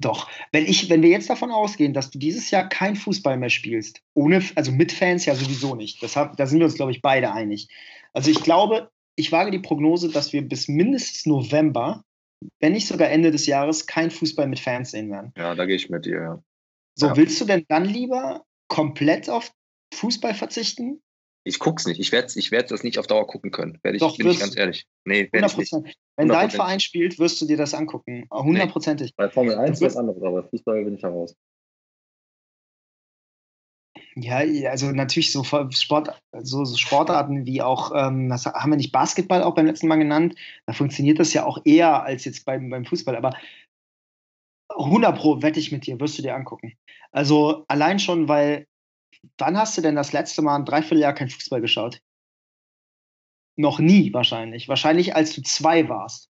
doch, wenn ich, wenn wir jetzt davon ausgehen, dass du dieses Jahr kein Fußball mehr spielst, ohne, also mit Fans ja sowieso nicht. Das hab, da sind wir uns, glaube ich, beide einig. Also ich glaube, ich wage die Prognose, dass wir bis mindestens November, wenn nicht sogar Ende des Jahres, kein Fußball mit Fans sehen werden. Ja, da gehe ich mit dir, ja. So, ja. willst du denn dann lieber komplett auf Fußball verzichten? Ich guck's nicht. Ich werde ich werd das nicht auf Dauer gucken können. Werd ich, Doch, bin ich ganz ehrlich. Nee, werde ich nicht. Wenn dein Verein spielt, wirst du dir das angucken. Hundertprozentig. Nee. Bei Formel 1 ist was anderes, aber Fußball bin ich heraus. Ja, also natürlich so, Sport, so, so Sportarten wie auch, ähm, das haben wir nicht Basketball auch beim letzten Mal genannt. Da funktioniert das ja auch eher als jetzt beim, beim Fußball. Aber 100 Pro wette ich mit dir, wirst du dir angucken. Also allein schon, weil, wann hast du denn das letzte Mal ein Dreivierteljahr kein Fußball geschaut? Noch nie wahrscheinlich. Wahrscheinlich, als du zwei warst.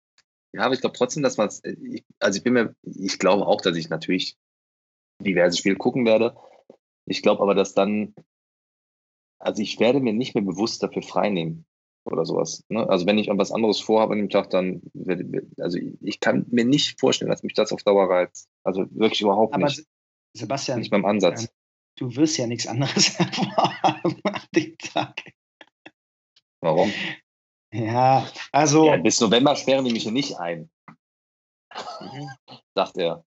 Ja, aber ich glaube trotzdem, dass man äh, also ich bin mir, ich glaube auch, dass ich natürlich diverse Spiele gucken werde. Ich glaube aber, dass dann, also ich werde mir nicht mehr bewusst dafür freinehmen oder sowas. Ne? Also wenn ich irgendwas anderes vorhabe an dem Tag, dann werde, also ich kann mir nicht vorstellen, dass mich das auf Dauer reizt. Also wirklich überhaupt aber nicht. Sebastian, nicht beim Ansatz. Du wirst ja nichts anderes [LAUGHS] vorhaben an dem Tag. Warum? Ja, also. Ja, bis November sperren die mich hier nicht ein. Mhm. Sagt er.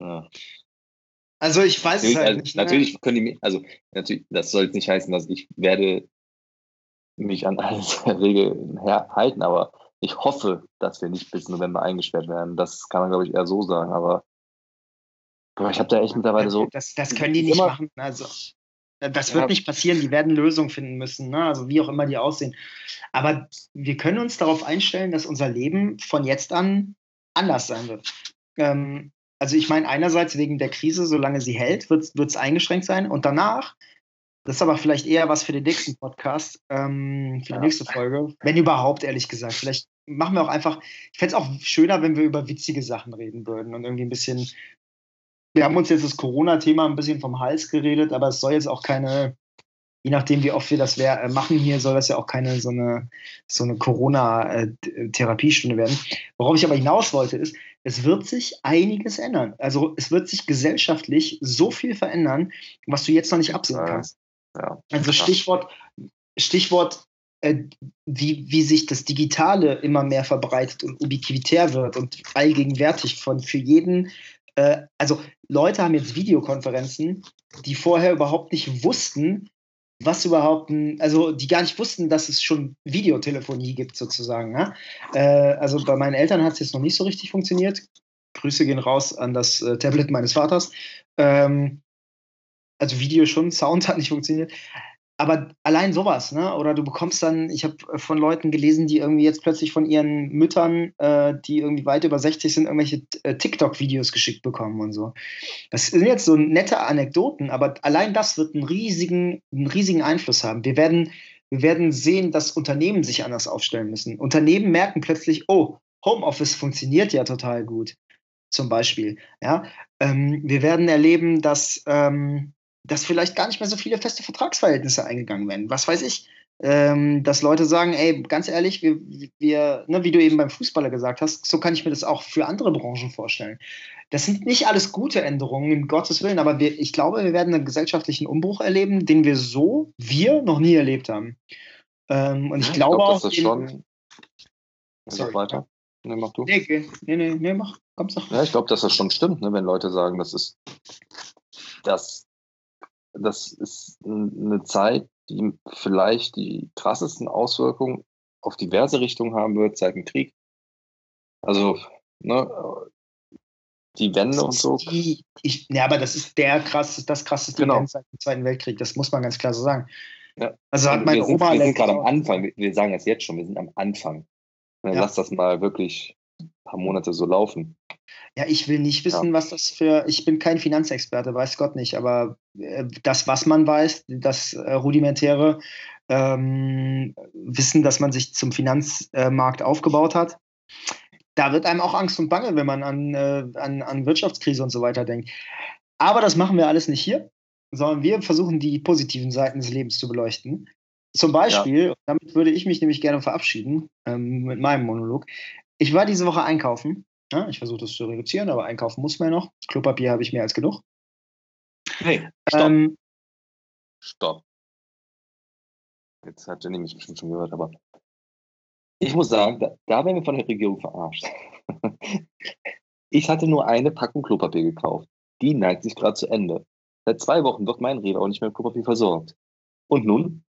Ja. Also ich weiß natürlich, es halt also, nicht. Ne? Natürlich können die, also natürlich, das soll jetzt nicht heißen, dass ich werde mich an alle [LAUGHS] Regeln halten, aber ich hoffe, dass wir nicht bis November eingesperrt werden. Das kann man, glaube ich, eher so sagen. Aber boah, ich habe da echt mittlerweile so. Das, das können die nicht machen. Also das wird ja. nicht passieren. Die werden Lösungen finden müssen. Ne? Also wie auch immer die aussehen. Aber wir können uns darauf einstellen, dass unser Leben von jetzt an anders sein wird. Ähm, also ich meine, einerseits wegen der Krise, solange sie hält, wird es eingeschränkt sein. Und danach, das ist aber vielleicht eher was für den nächsten Podcast, ähm, für die ja. nächste Folge, wenn überhaupt, ehrlich gesagt. Vielleicht machen wir auch einfach, ich fände es auch schöner, wenn wir über witzige Sachen reden würden und irgendwie ein bisschen, wir haben uns jetzt das Corona-Thema ein bisschen vom Hals geredet, aber es soll jetzt auch keine, je nachdem, wie oft wir das äh, machen hier, soll das ja auch keine so eine, so eine Corona-Therapiestunde werden. Worauf ich aber hinaus wollte, ist, es wird sich einiges ändern. Also es wird sich gesellschaftlich so viel verändern, was du jetzt noch nicht absehen kannst. Ja. Also Stichwort, Stichwort äh, wie, wie sich das Digitale immer mehr verbreitet und ubiquitär wird und allgegenwärtig von für jeden. Äh, also Leute haben jetzt Videokonferenzen, die vorher überhaupt nicht wussten, was überhaupt, ein, also die gar nicht wussten, dass es schon Videotelefonie gibt sozusagen. Ne? Äh, also bei meinen Eltern hat es jetzt noch nicht so richtig funktioniert. Grüße gehen raus an das äh, Tablet meines Vaters. Ähm, also Video schon, Sound hat nicht funktioniert aber allein sowas, ne? Oder du bekommst dann, ich habe äh, von Leuten gelesen, die irgendwie jetzt plötzlich von ihren Müttern, äh, die irgendwie weit über 60 sind, irgendwelche äh, TikTok-Videos geschickt bekommen und so. Das sind jetzt so nette Anekdoten, aber allein das wird einen riesigen, einen riesigen Einfluss haben. Wir werden, wir werden sehen, dass Unternehmen sich anders aufstellen müssen. Unternehmen merken plötzlich, oh, Homeoffice funktioniert ja total gut. Zum Beispiel. Ja? Ähm, wir werden erleben, dass ähm, dass vielleicht gar nicht mehr so viele feste Vertragsverhältnisse eingegangen werden. Was weiß ich. Ähm, dass Leute sagen, ey, ganz ehrlich, wir, wir ne, wie du eben beim Fußballer gesagt hast, so kann ich mir das auch für andere Branchen vorstellen. Das sind nicht alles gute Änderungen, um Gottes Willen, aber wir, ich glaube, wir werden einen gesellschaftlichen Umbruch erleben, den wir so, wir, noch nie erlebt haben. Ähm, und ich ja, glaube ich glaub, auch. Das schon. Sorry. weiter. Nee, mach du. Nee, nee, nee, nee mach. Komm's doch. Ja, ich glaube, dass das schon stimmt, ne, wenn Leute sagen, das ist, dass das ist eine Zeit, die vielleicht die krassesten Auswirkungen auf diverse Richtungen haben wird seit dem Krieg. Also, ne, die Wende und so. Die, ich, ja, aber das ist der krasseste, das krasseste genau. Event seit dem Zweiten Weltkrieg, das muss man ganz klar so sagen. Ja. Also hat meine wir sind, Oma. Wir sind gerade am Anfang, wir sagen das jetzt schon, wir sind am Anfang. Ja. Lass das mal wirklich paar Monate so laufen. Ja, ich will nicht wissen, ja. was das für. Ich bin kein Finanzexperte, weiß Gott nicht, aber äh, das, was man weiß, das äh, rudimentäre ähm, Wissen, dass man sich zum Finanzmarkt aufgebaut hat, da wird einem auch Angst und Bange, wenn man an, äh, an, an Wirtschaftskrise und so weiter denkt. Aber das machen wir alles nicht hier, sondern wir versuchen die positiven Seiten des Lebens zu beleuchten. Zum Beispiel, ja. damit würde ich mich nämlich gerne verabschieden ähm, mit meinem Monolog. Ich war diese Woche einkaufen ja, ich versuche das zu reduzieren, aber einkaufen muss man ja noch. Klopapier habe ich mehr als genug. Hey, stopp. Ähm, stopp. Jetzt hat Jenny mich bestimmt schon gehört, aber ich muss sagen, da, da werden wir von der Regierung verarscht. [LAUGHS] ich hatte nur eine Packung Klopapier gekauft. Die neigt sich gerade zu Ende. Seit zwei Wochen wird mein Rewe auch nicht mehr mit Klopapier versorgt. Und nun?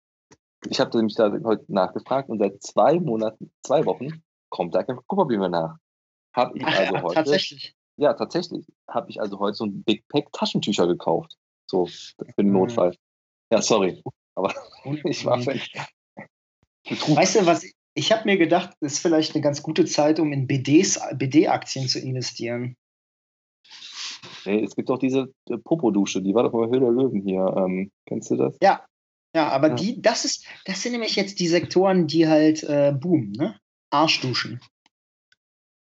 ich habe nämlich da heute nachgefragt und seit zwei Monaten, zwei Wochen kommt da kein Klopapier nach. Habe ich also ja, heute. Tatsächlich. Ja, tatsächlich. Habe ich also heute so ein Big Pack Taschentücher gekauft. So, für den Mhm. Notfall. Ja, sorry. Aber [LAUGHS] ich war völlig. Weißt du, was ich habe mir gedacht, ist vielleicht eine ganz gute Zeit, um in BDs, BD-Aktien zu investieren. Nee, es gibt doch diese äh, Popodusche, die war doch bei Höhle der Löwen hier. Ähm, kennst du das? Ja, ja, aber Ja. die, das ist, das sind nämlich jetzt die Sektoren, die halt äh, boomen, ne? Arschduschen.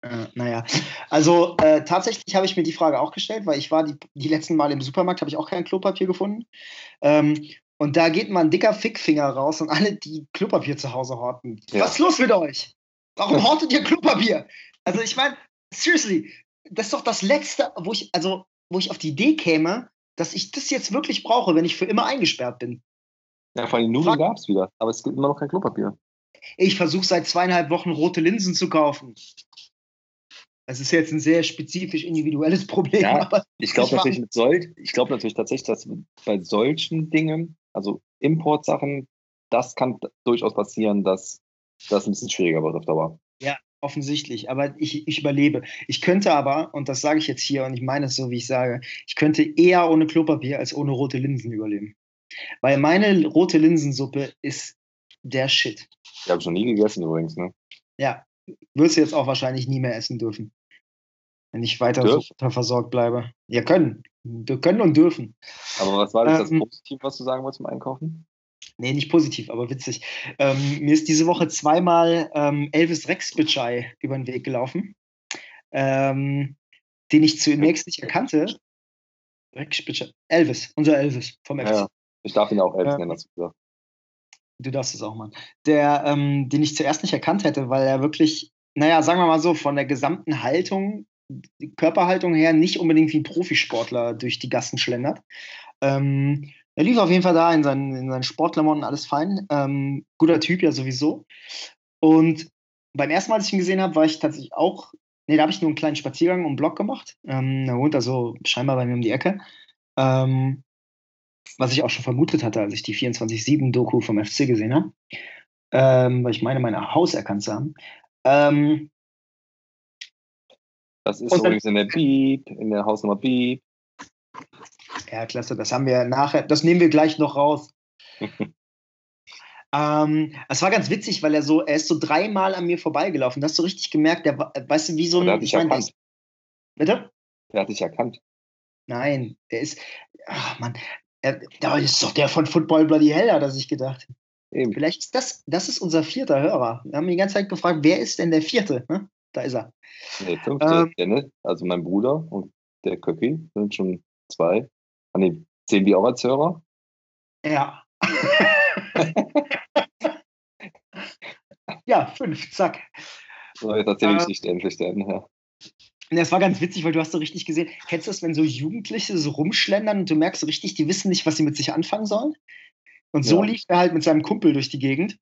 Äh, naja, also äh, tatsächlich habe ich mir die Frage auch gestellt, weil ich war die, die letzten Mal im Supermarkt, habe ich auch kein Klopapier gefunden. Ähm, und da geht mal ein dicker Fickfinger raus und alle, die Klopapier zu Hause horten. Ja. Was ist los mit euch? Warum hortet ihr Klopapier? Also ich meine, seriously, das ist doch das Letzte, wo ich, also, wo ich auf die Idee käme, dass ich das jetzt wirklich brauche, wenn ich für immer eingesperrt bin. Ja, vor allem Nudeln gab es wieder, aber es gibt immer noch kein Klopapier. Ich versuche seit zweieinhalb Wochen rote Linsen zu kaufen. Das ist jetzt ein sehr spezifisch individuelles Problem. Ja, aber Ich glaube natürlich mit ich glaube natürlich tatsächlich, dass bei solchen Dingen, also Importsachen, das kann durchaus passieren, dass das ein bisschen schwieriger wird auf Dauer. offensichtlich. Aber ich, ich überlebe. Ich könnte aber, und das sage ich jetzt hier und ich meine es so, wie ich sage, ich könnte eher ohne Klopapier als ohne rote Linsen überleben. Weil meine rote Linsensuppe ist der Shit. Die habe ich noch nie gegessen übrigens, ne? Ja, wirst du jetzt auch wahrscheinlich nie mehr essen dürfen. Wenn ich weiter so versorgt bleibe. Ja, können. Wir können und dürfen. Aber was war das Ähm, Positiv, was du sagen wolltest zum Einkaufen? Nee, nicht positiv, aber witzig. Ähm, mir ist diese Woche zweimal ähm, Elvis Rex Bitchei über den Weg gelaufen, ähm, den ich zunächst nicht erkannte. Rex Bitchei. Elvis, unser Elvis vom FC. Ja, ich darf ihn auch Elvis nennen, hast du gesagt. Du darfst es auch machen. Der, ähm, den ich zuerst nicht erkannt hätte, weil er wirklich, naja, sagen wir mal so, von der gesamten Haltung, Körperhaltung her, nicht unbedingt wie ein Profisportler durch die Gassen schlendert. Ähm, er lief auf jeden Fall da in seinen, in seinen Sportklamotten, alles fein. Ähm, guter Typ ja sowieso. Und beim ersten Mal, als ich ihn gesehen habe, war ich tatsächlich auch, nee, da habe ich nur einen kleinen Spaziergang um den Block gemacht. Ähm, er wohnt also scheinbar bei mir um die Ecke. Ähm, was ich auch schon vermutet hatte, als ich die 24-7-Doku vom FC gesehen habe. Ähm, weil ich meine, meine Haus erkannt zu haben. Ähm, Das ist dann- übrigens in der Beep, in der Hausnummer Beep. ja, klasse, das haben wir nachher, das nehmen wir gleich noch raus. [LAUGHS] ähm, es war ganz witzig, weil er so, er ist so dreimal an mir vorbeigelaufen. Das hast du richtig gemerkt, der, weißt du, wie so Der ein. hat dich ich mein, der erkannt. ist- Bitte? Der hat dich erkannt. Nein, der ist. Ach Mann, das ist doch der von Football Bloody Hell, hat er sich gedacht. Eben. Vielleicht ist das, das ist unser vierter Hörer. Wir haben die ganze Zeit gefragt, wer ist denn der vierte? Ne? Da ist er. Nee, fünfte. Ähm. Dennis, also mein Bruder und der Köppi sind schon zwei. Ah, nee, zählen wir auch als Hörer? Ja. [LAUGHS] ja, fünf, zack. So, jetzt erzähle ich Äh. nicht endlich denn. Ja. Das war ganz witzig, weil du hast so richtig gesehen, kennst du das, wenn so Jugendliche so rumschlendern und du merkst so richtig, die wissen nicht, was sie mit sich anfangen sollen? Und so Ja. lief er halt mit seinem Kumpel durch die Gegend.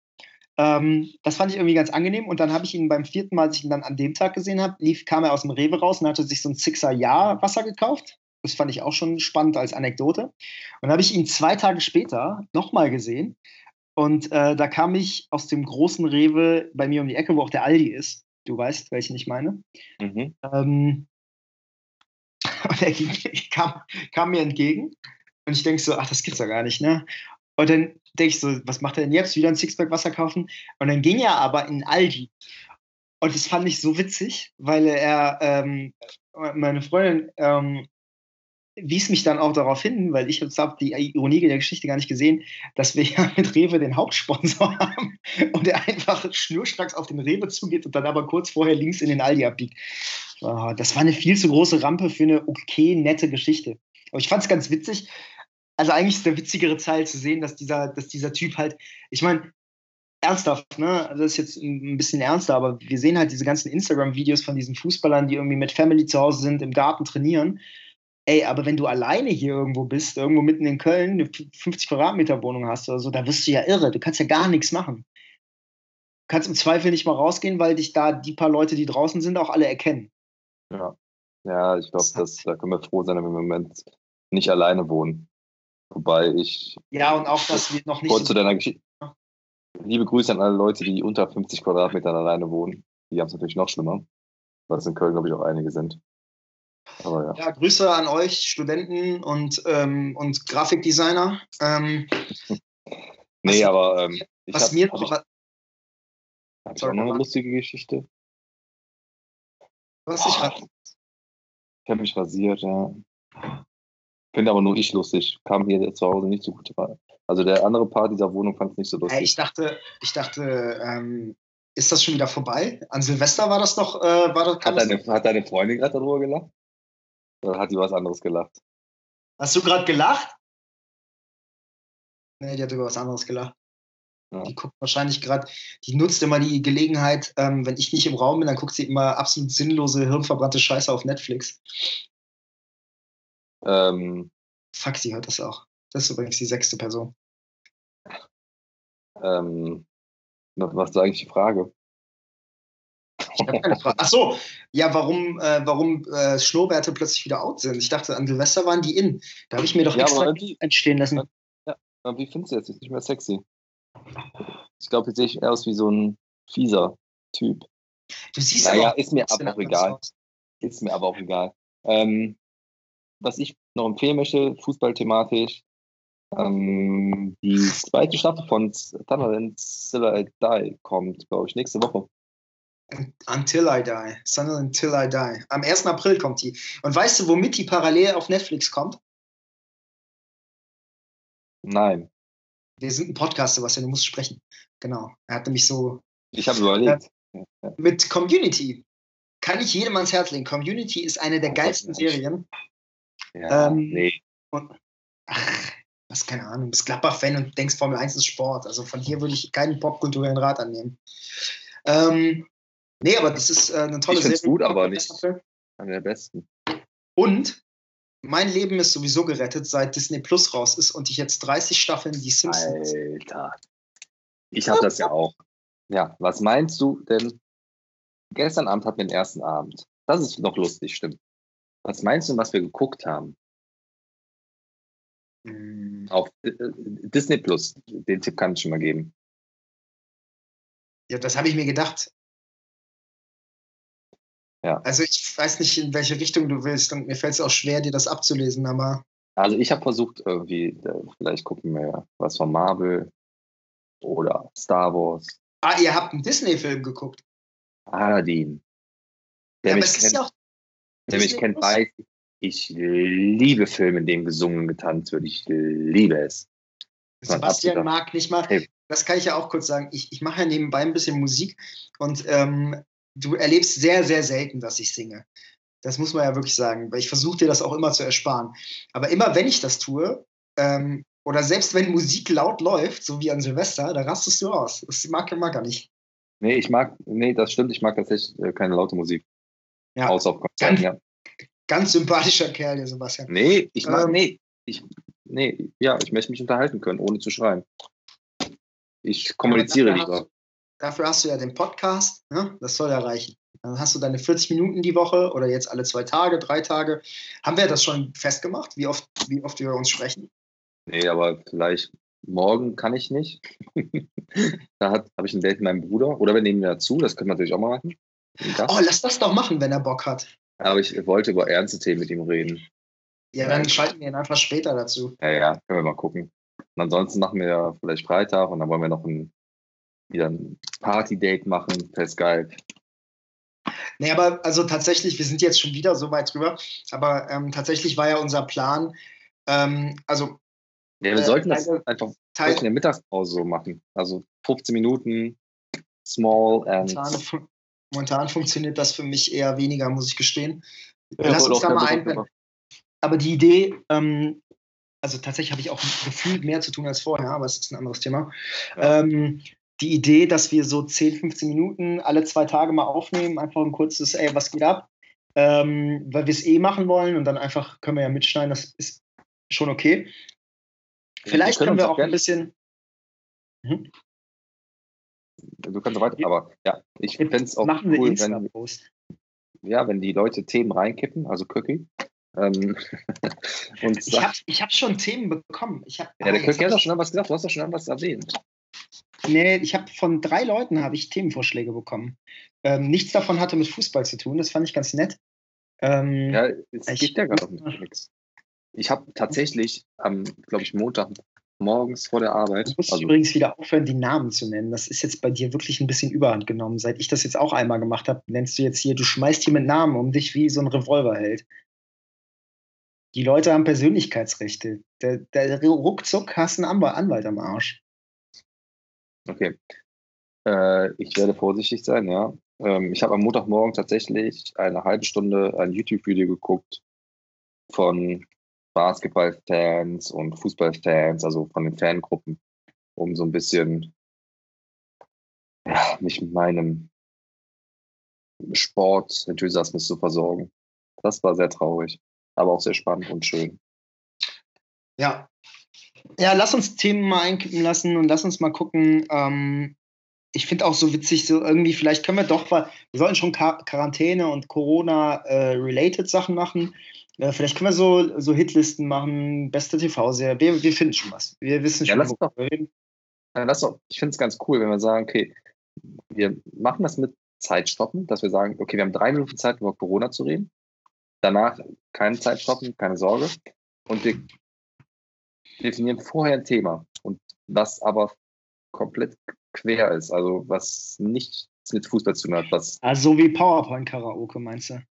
Ähm, das fand ich irgendwie ganz angenehm. Und dann habe ich ihn beim vierten Mal, als ich ihn dann an dem Tag gesehen habe, lief, kam er aus dem Rewe raus und hatte sich so ein Sixer Jahr Wasser gekauft. Das fand ich auch schon spannend als Anekdote. Und dann habe ich ihn zwei Tage später nochmal gesehen. Und äh, da kam ich aus dem großen Rewe bei mir um die Ecke, wo auch der Aldi ist. Du weißt, welchen ich meine. Mhm. Ähm, [LAUGHS] und er ging, [LAUGHS] kam, kam mir entgegen und ich denke so, ach, das gibt's ja gar nicht, ne? Und dann denke ich so, was macht er denn jetzt? Wieder ein Sixpack Wasser kaufen? Und dann ging er aber in Aldi. Und das fand ich so witzig, weil er, ähm, meine Freundin ähm, wies mich dann auch darauf hin, weil ich habe die Ironie der Geschichte gar nicht gesehen, dass wir [LAUGHS] ja mit Rewe den Hauptsponsor [LAUGHS] haben und er einfach schnurstracks auf den Rewe zugeht und dann aber kurz vorher links in den Aldi abbiegt. Ah, Das war eine viel zu große Rampe für eine okay, nette Geschichte. Aber ich fand es ganz witzig. Also eigentlich ist der witzigere Teil zu sehen, dass dieser, dass dieser Typ halt, ich meine, ernsthaft, ne? Also Das ist jetzt ein bisschen ernster, aber wir sehen halt diese ganzen Instagram-Videos von diesen Fußballern, die irgendwie mit Family zu Hause sind, im Garten trainieren. Ey, aber wenn du alleine hier irgendwo bist, irgendwo mitten in Köln, eine 50 Quadratmeter Wohnung hast oder so, da wirst du ja irre. Du kannst ja gar nichts machen. Du kannst im Zweifel nicht mal rausgehen, weil dich da die paar Leute, die draußen sind, auch alle erkennen. Ja. ja, ich glaube, das- da können wir froh sein, wenn wir im Moment nicht alleine wohnen. Wobei ich Ja, und auch, dass wir noch nicht so zu deiner Geschichte. Liebe Grüße an alle Leute, die unter 50 Quadratmetern alleine wohnen. Die haben es natürlich noch schlimmer, weil es in Köln, glaube ich, auch einige sind. Aber ja. ja, Grüße an euch, Studenten und, ähm, und Grafikdesigner. Ähm, nee, was, aber ähm, was hab, mir hab ich, hab ich auch noch eine lustige Geschichte. Was ich oh, Ich habe mich rasiert, ja. Finde aber nur ich lustig. Kam hier zu Hause nicht so gut rein. Also der andere Part dieser Wohnung fand es nicht so lustig. Ich dachte, ich dachte, ähm, ist das schon wieder vorbei? An Silvester war das doch. Äh, war das, hat, deine, hat deine Freundin gerade darüber gelacht? Oder hat die was anderes gelacht? Hast du gerade gelacht? Nee, die hat über was anderes gelacht. Ja. Die guckt wahrscheinlich gerade, die nutzt immer die Gelegenheit, ähm, wenn ich nicht im Raum bin, dann guckt sie immer absolut sinnlose, hirnverbrannte Scheiße auf Netflix. Ähm, Fuck, sie hört das auch. Das ist übrigens die sechste Person. Ähm, was ist eigentlich die Frage? Ich habe keine Frage. Ach so, ja, warum, äh, warum äh, Schnurrbärte plötzlich wieder out sind. Ich dachte, an Silvester waren die in. Da habe ich mir doch ja, extra entstehen lassen. Ja, aber wie findest du jetzt? Ist nicht mehr sexy. Ich glaube, jetzt sehe ich aus wie so ein fieser Typ. Du siehst naja, ist mir aber auch egal. Ist mir aber auch egal. Ähm, was ich noch empfehlen möchte, fußballthematisch, ähm, die zweite Staffel von Thunder Until I Die kommt, glaube ich, nächste Woche. Until I Die. Thunder Until I Die. Am 1. April kommt die. Und weißt du, womit die parallel auf Netflix kommt? Nein. Wir sind ein Podcast, Sebastian, du musst sprechen. Genau. Er hat nämlich so. Ich habe überlegt. Mit Community. Kann ich jedem ans Herz legen. Community ist eine der oh, geilsten Serien. Ja, ähm, nee. Und, ach, was, keine Ahnung, du bist Gladbach-Fan und denkst, Formel 1 ist Sport. Also von hier würde ich keinen popkulturellen Rat annehmen. Ähm, nee, aber das ist äh, eine tolle ich Serie. Gut, aber nicht eine der besten. Und mein Leben ist sowieso gerettet, seit Disney Plus raus ist und ich jetzt 30 Staffeln die Simpsons. Alter. Ich habe das ja auch. Ja, was meinst du denn? Gestern Abend hatten wir den ersten Abend. Das ist noch lustig, stimmt. Was meinst du, was wir geguckt haben? Mhm. Auf äh, Disney Plus. Den Tipp kann ich schon mal geben. Ja, das habe ich mir gedacht. Ja. Also ich weiß nicht, in welche Richtung du willst und mir fällt es auch schwer, dir das abzulesen, aber. Also ich habe versucht, irgendwie, äh, vielleicht gucken wir was von Marvel oder Star Wars. Ah, ihr habt einen Disney-Film geguckt. Aladdin. Der ja, mich kennt, ja der mich kennt weiß, ich liebe Filme, in denen gesungen und getanzt wird. Ich liebe es. Sebastian mag nicht mal, das kann ich ja auch kurz sagen, ich, ich mache ja nebenbei ein bisschen Musik und ähm, du erlebst sehr, sehr selten, dass ich singe. Das muss man ja wirklich sagen, weil ich versuche dir das auch immer zu ersparen. Aber immer wenn ich das tue, ähm, oder selbst wenn Musik laut läuft, so wie an Silvester, da rastest du aus. Das mag ich gar nicht. Nee, ich mag, nee, das stimmt, ich mag tatsächlich äh, keine laute Musik. Ja. Außer auf Konzerten, ja. Ganz sympathischer Kerl, der Sebastian. Nee, ich mag, ähm, nee, ich, nee, ja, ich möchte mich unterhalten können, ohne zu schreien. Ich kommuniziere lieber. Dafür hast du ja den Podcast, ne? das soll ja reichen. Dann hast du deine 40 Minuten die Woche oder jetzt alle zwei Tage, drei Tage. Haben wir das schon festgemacht, wie oft, wie oft wir uns sprechen? Nee, aber vielleicht morgen kann ich nicht. [LAUGHS] da habe ich ein Date mit meinem Bruder. Oder wir nehmen ihn dazu, das können wir natürlich auch mal machen. Oh, lass das doch machen, wenn er Bock hat. Aber ich wollte über ernste Themen mit ihm reden. Ja, dann schalten wir ihn einfach später dazu. Ja, ja, können wir mal gucken. Und ansonsten machen wir ja vielleicht Freitag und dann wollen wir noch ein, wieder ein Party-Date machen per Skype. Nee, aber also tatsächlich, wir sind jetzt schon wieder so weit drüber, aber ähm, tatsächlich war ja unser Plan, ähm, also. Ja, wir äh, sollten das einfach Teil, in der Mittagspause so machen. Also 15 Minuten, small and. Momentan, momentan funktioniert das für mich eher weniger, muss ich gestehen. Ja, Lass uns da mal ein. Aber die Idee, ähm, also tatsächlich habe ich auch gefühlt mehr zu tun als vorher, aber es ist ein anderes Thema. Ja. Ähm, die Idee, dass wir so 10, 15 Minuten alle zwei Tage mal aufnehmen, einfach ein kurzes, ey, was geht ab? Ähm, weil wir es eh machen wollen und dann einfach können wir ja mitschneiden, das ist schon okay. Vielleicht können, können wir auch ein bisschen. Mhm. Du kannst weiter, aber ja, ich fände es auch cool, wenn, ja, wenn die Leute Themen reinkippen, also Cookie. Ähm, [LAUGHS] ich habe hab schon Themen bekommen. Ich hab, ja, der Cookie hat doch schon was gesagt, du hast doch schon was erwähnt. Nee, ich habe von drei Leuten habe ich Themenvorschläge bekommen. Ähm, nichts davon hatte mit Fußball zu tun, das fand ich ganz nett. Ähm, ja, es ich, gibt ja gar nichts. Ich habe tatsächlich am, glaube ich, Montag morgens vor der Arbeit. Du musst also, übrigens wieder aufhören, die Namen zu nennen. Das ist jetzt bei dir wirklich ein bisschen überhand genommen. Seit ich das jetzt auch einmal gemacht habe, nennst du jetzt hier, du schmeißt hier mit Namen um dich wie so ein Revolver hält. Die Leute haben Persönlichkeitsrechte. Der, der ruckzuck hast einen Anwalt am Arsch. Okay. Äh, ich werde vorsichtig sein, ja. Ähm, ich habe am Montagmorgen tatsächlich eine halbe Stunde ein YouTube-Video geguckt von Basketballfans und Fußballfans, also von den Fangruppen, um so ein bisschen ja, mich mit meinem Sport-Enthusiasmus zu versorgen. Das war sehr traurig, aber auch sehr spannend und schön. Ja. Ja, lass uns Themen mal einkippen lassen und lass uns mal gucken. Ähm, ich finde auch so witzig, so irgendwie, vielleicht können wir doch, wir sollten schon Quarantäne und Corona-related äh, Sachen machen. Ja, vielleicht können wir so, so Hitlisten machen, beste TV-Serie. Wir, wir finden schon was. Wir wissen schon, ja, wo wir reden. Ja, lass doch, ich finde es ganz cool, wenn wir sagen, okay, wir machen das mit Zeitstoppen, dass wir sagen, okay, wir haben drei Minuten Zeit, über Corona zu reden. Danach keine Zeitstoppen, keine Sorge. Und wir definieren vorher ein Thema. Und was aber komplett quer ist, also was nichts mit Fußball zu tun hat. Was also wie PowerPoint-Karaoke, meinst du?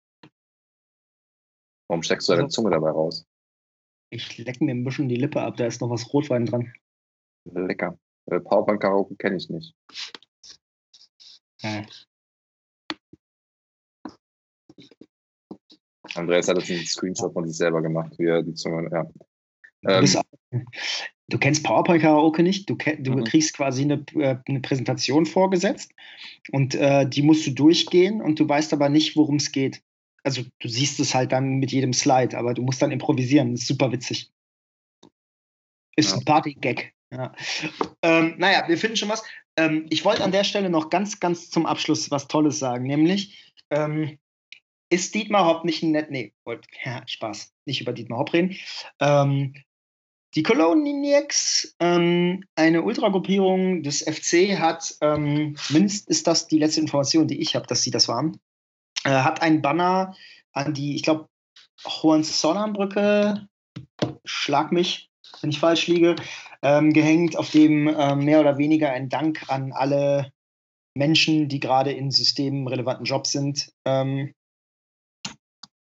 Warum steckst du deine also, Zunge dabei raus? Ich lecke mir ein bisschen die Lippe ab, da ist noch was Rotwein dran. Lecker. Äh, Powerbank Karaoke kenne ich nicht. Ja. Andreas hat jetzt einen Screenshot von sich selber gemacht, wie er die Zunge, ja. Ähm, du kennst PowerPoint-Karaoke nicht. Du, du mhm. kriegst quasi eine, äh, eine, Präsentation vorgesetzt und äh, die musst du durchgehen und du weißt aber nicht, worum es geht also du siehst es halt dann mit jedem Slide, aber du musst dann improvisieren. Das ist super witzig. Ist ja. ein Party-Gag. Ja. Ähm, naja, wir finden schon was. Ähm, ich wollte an der Stelle noch ganz, ganz zum Abschluss was Tolles sagen, nämlich ähm, ist Dietmar Hopp nicht ein nett. Nee, [LAUGHS] ja, Spaß. Nicht über Dietmar Hopp reden. Ähm, die Coloniacs, ähm, eine Ultragruppierung des FC, hat, ähm, mindestens ist das die letzte Information, die ich habe, dass sie das waren, äh, hat ein Banner an die, ich glaube, Hohenzollernbrücke, schlag mich, wenn ich falsch liege, ähm, gehängt, auf dem ähm, mehr oder weniger ein Dank an alle Menschen, die gerade in systemrelevanten Jobs sind. Ähm,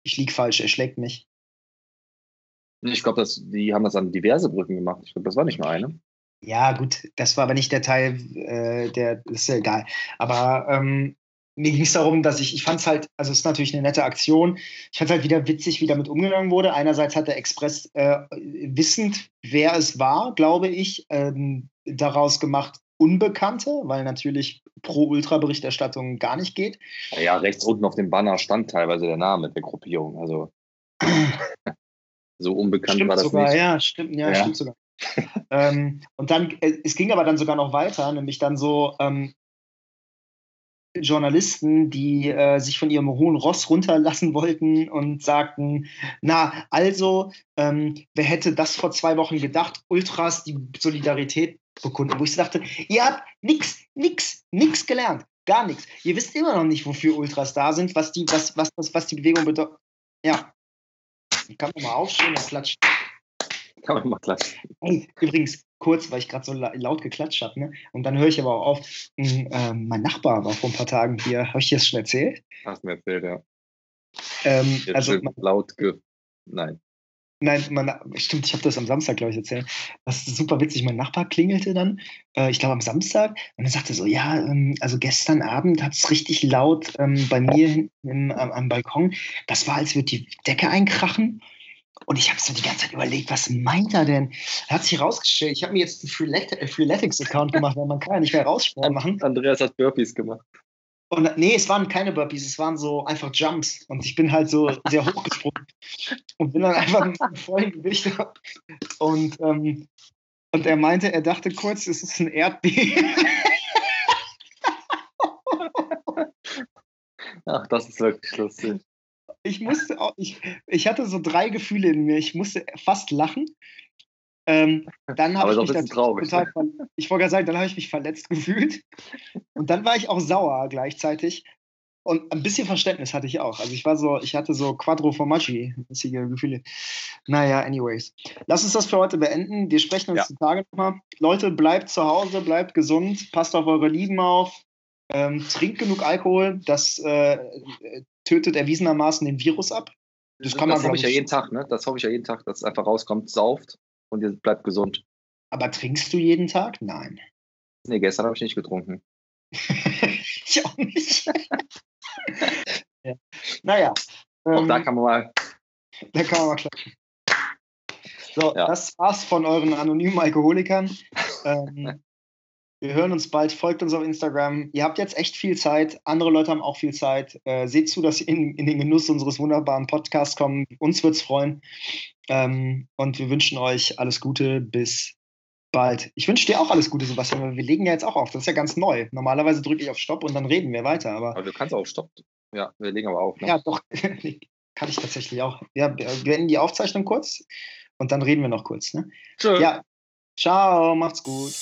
ich liege falsch, er schlägt mich. Ich glaube, die haben das an diverse Brücken gemacht. Ich glaube, das war nicht nur eine. Ja, gut, das war aber nicht der Teil, äh, der ist ja egal. Aber ähm, mir ging es darum, dass ich, ich fand es halt, also es ist natürlich eine nette Aktion. Ich fand es halt wieder witzig, wie damit umgegangen wurde. Einerseits hat der Express äh, wissend, wer es war, glaube ich, ähm, daraus gemacht, Unbekannte, weil natürlich Pro-Ultra-Berichterstattung gar nicht geht. Ja, rechts unten auf dem Banner stand teilweise der Name der Gruppierung. Also [CLEARS THROAT] so unbekannt stimmt war das sogar, nicht. Ja, stimmt, ja, ja. stimmt sogar. [LAUGHS] ähm, und dann, äh, es ging aber dann sogar noch weiter, nämlich dann so, ähm, Journalisten, die äh, sich von ihrem hohen Ross runterlassen wollten und sagten, na, also, ähm, wer hätte das vor zwei Wochen gedacht, Ultras die Solidarität bekunden, wo ich dachte, ihr habt nix, nix, nix gelernt, gar nichts. Ihr wisst immer noch nicht, wofür Ultras da sind, was die, was, was, was, was die Bewegung bedeutet. Ja. Ich kann mal aufstehen und klatschen. Kann man mal klatschen. Hey, übrigens, kurz, weil ich gerade so laut geklatscht habe. Ne? Und dann höre ich aber auch auf, äh, mein Nachbar war vor ein paar Tagen hier. Habe ich dir das schon erzählt? Hast du mir erzählt, ja. Ähm, also laut ge. Nein. Nein, mein, stimmt, ich habe das am Samstag, glaube ich, erzählt. Das ist super witzig. Mein Nachbar klingelte dann, äh, ich glaube am Samstag, und er sagte so: Ja, ähm, also gestern Abend hat es richtig laut ähm, bei mir im, am, am Balkon. Das war, als würde die Decke einkrachen. Und ich habe so die ganze Zeit überlegt, was meint er denn? Er hat sich rausgestellt, ich habe mir jetzt einen Freeletics-Account gemacht, weil man kann ja nicht mehr Rausspringen machen. Andreas hat Burpees gemacht. Und nee, es waren keine Burpees, es waren so einfach Jumps. Und ich bin halt so sehr [LAUGHS] hochgesprungen und bin dann einfach mit einem vollen Gewicht. Und, ähm, und er meinte, er dachte kurz, es ist ein Erdbeben. Ach, das ist wirklich lustig ich musste auch, ich, ich hatte so drei Gefühle in mir. Ich musste fast lachen. Ähm, dann habe ich mich dann total, ich wollte gerade sagen, dann habe ich mich verletzt [LAUGHS] gefühlt. Und dann war ich auch sauer gleichzeitig. Und ein bisschen Verständnis hatte ich auch. Also ich war so, ich hatte so Quattro Formaggi-mäßige Gefühle. Naja, anyways. Lass uns das für heute beenden. Wir sprechen uns Ja. die Tage nochmal. Leute, bleibt zu Hause, bleibt gesund, passt auf eure Lieben auf, ähm, trinkt genug Alkohol. Das äh, tötet erwiesenermaßen den Virus ab. Das Das, kann man, hoffe ich ja jeden Tag, ne? Das hoffe ich ja jeden Tag, dass es einfach rauskommt, sauft und ihr bleibt gesund. Aber trinkst du jeden Tag? Nein. Nee, gestern habe ich nicht getrunken. [LAUGHS] ich auch nicht. [LAUGHS] ja. Naja. Auch ähm, da kann man mal. [LAUGHS] Da kann man mal klatschen. So, Ja. das war's von euren anonymen Alkoholikern. ähm, wir hören uns bald. Folgt uns auf Instagram. Ihr habt jetzt echt viel Zeit. Andere Leute haben auch viel Zeit. Äh, seht zu, dass ihr in, in den Genuss unseres wunderbaren Podcasts kommen. Uns wird's freuen. Ähm, und wir wünschen euch alles Gute. Bis bald. Ich wünsche dir auch alles Gute, Sebastian. weil Wir legen ja jetzt auch auf. Das ist ja ganz neu. Normalerweise drücke ich auf Stopp und dann reden wir weiter. Aber Aber du kannst auch stoppen. Ja, wir legen aber auf. Ne? ja, doch. [LAUGHS] Kann ich tatsächlich auch. Ja, wir beenden die Aufzeichnung kurz und dann reden wir noch kurz. Ne? Tschö. Ja. Ciao, macht's gut.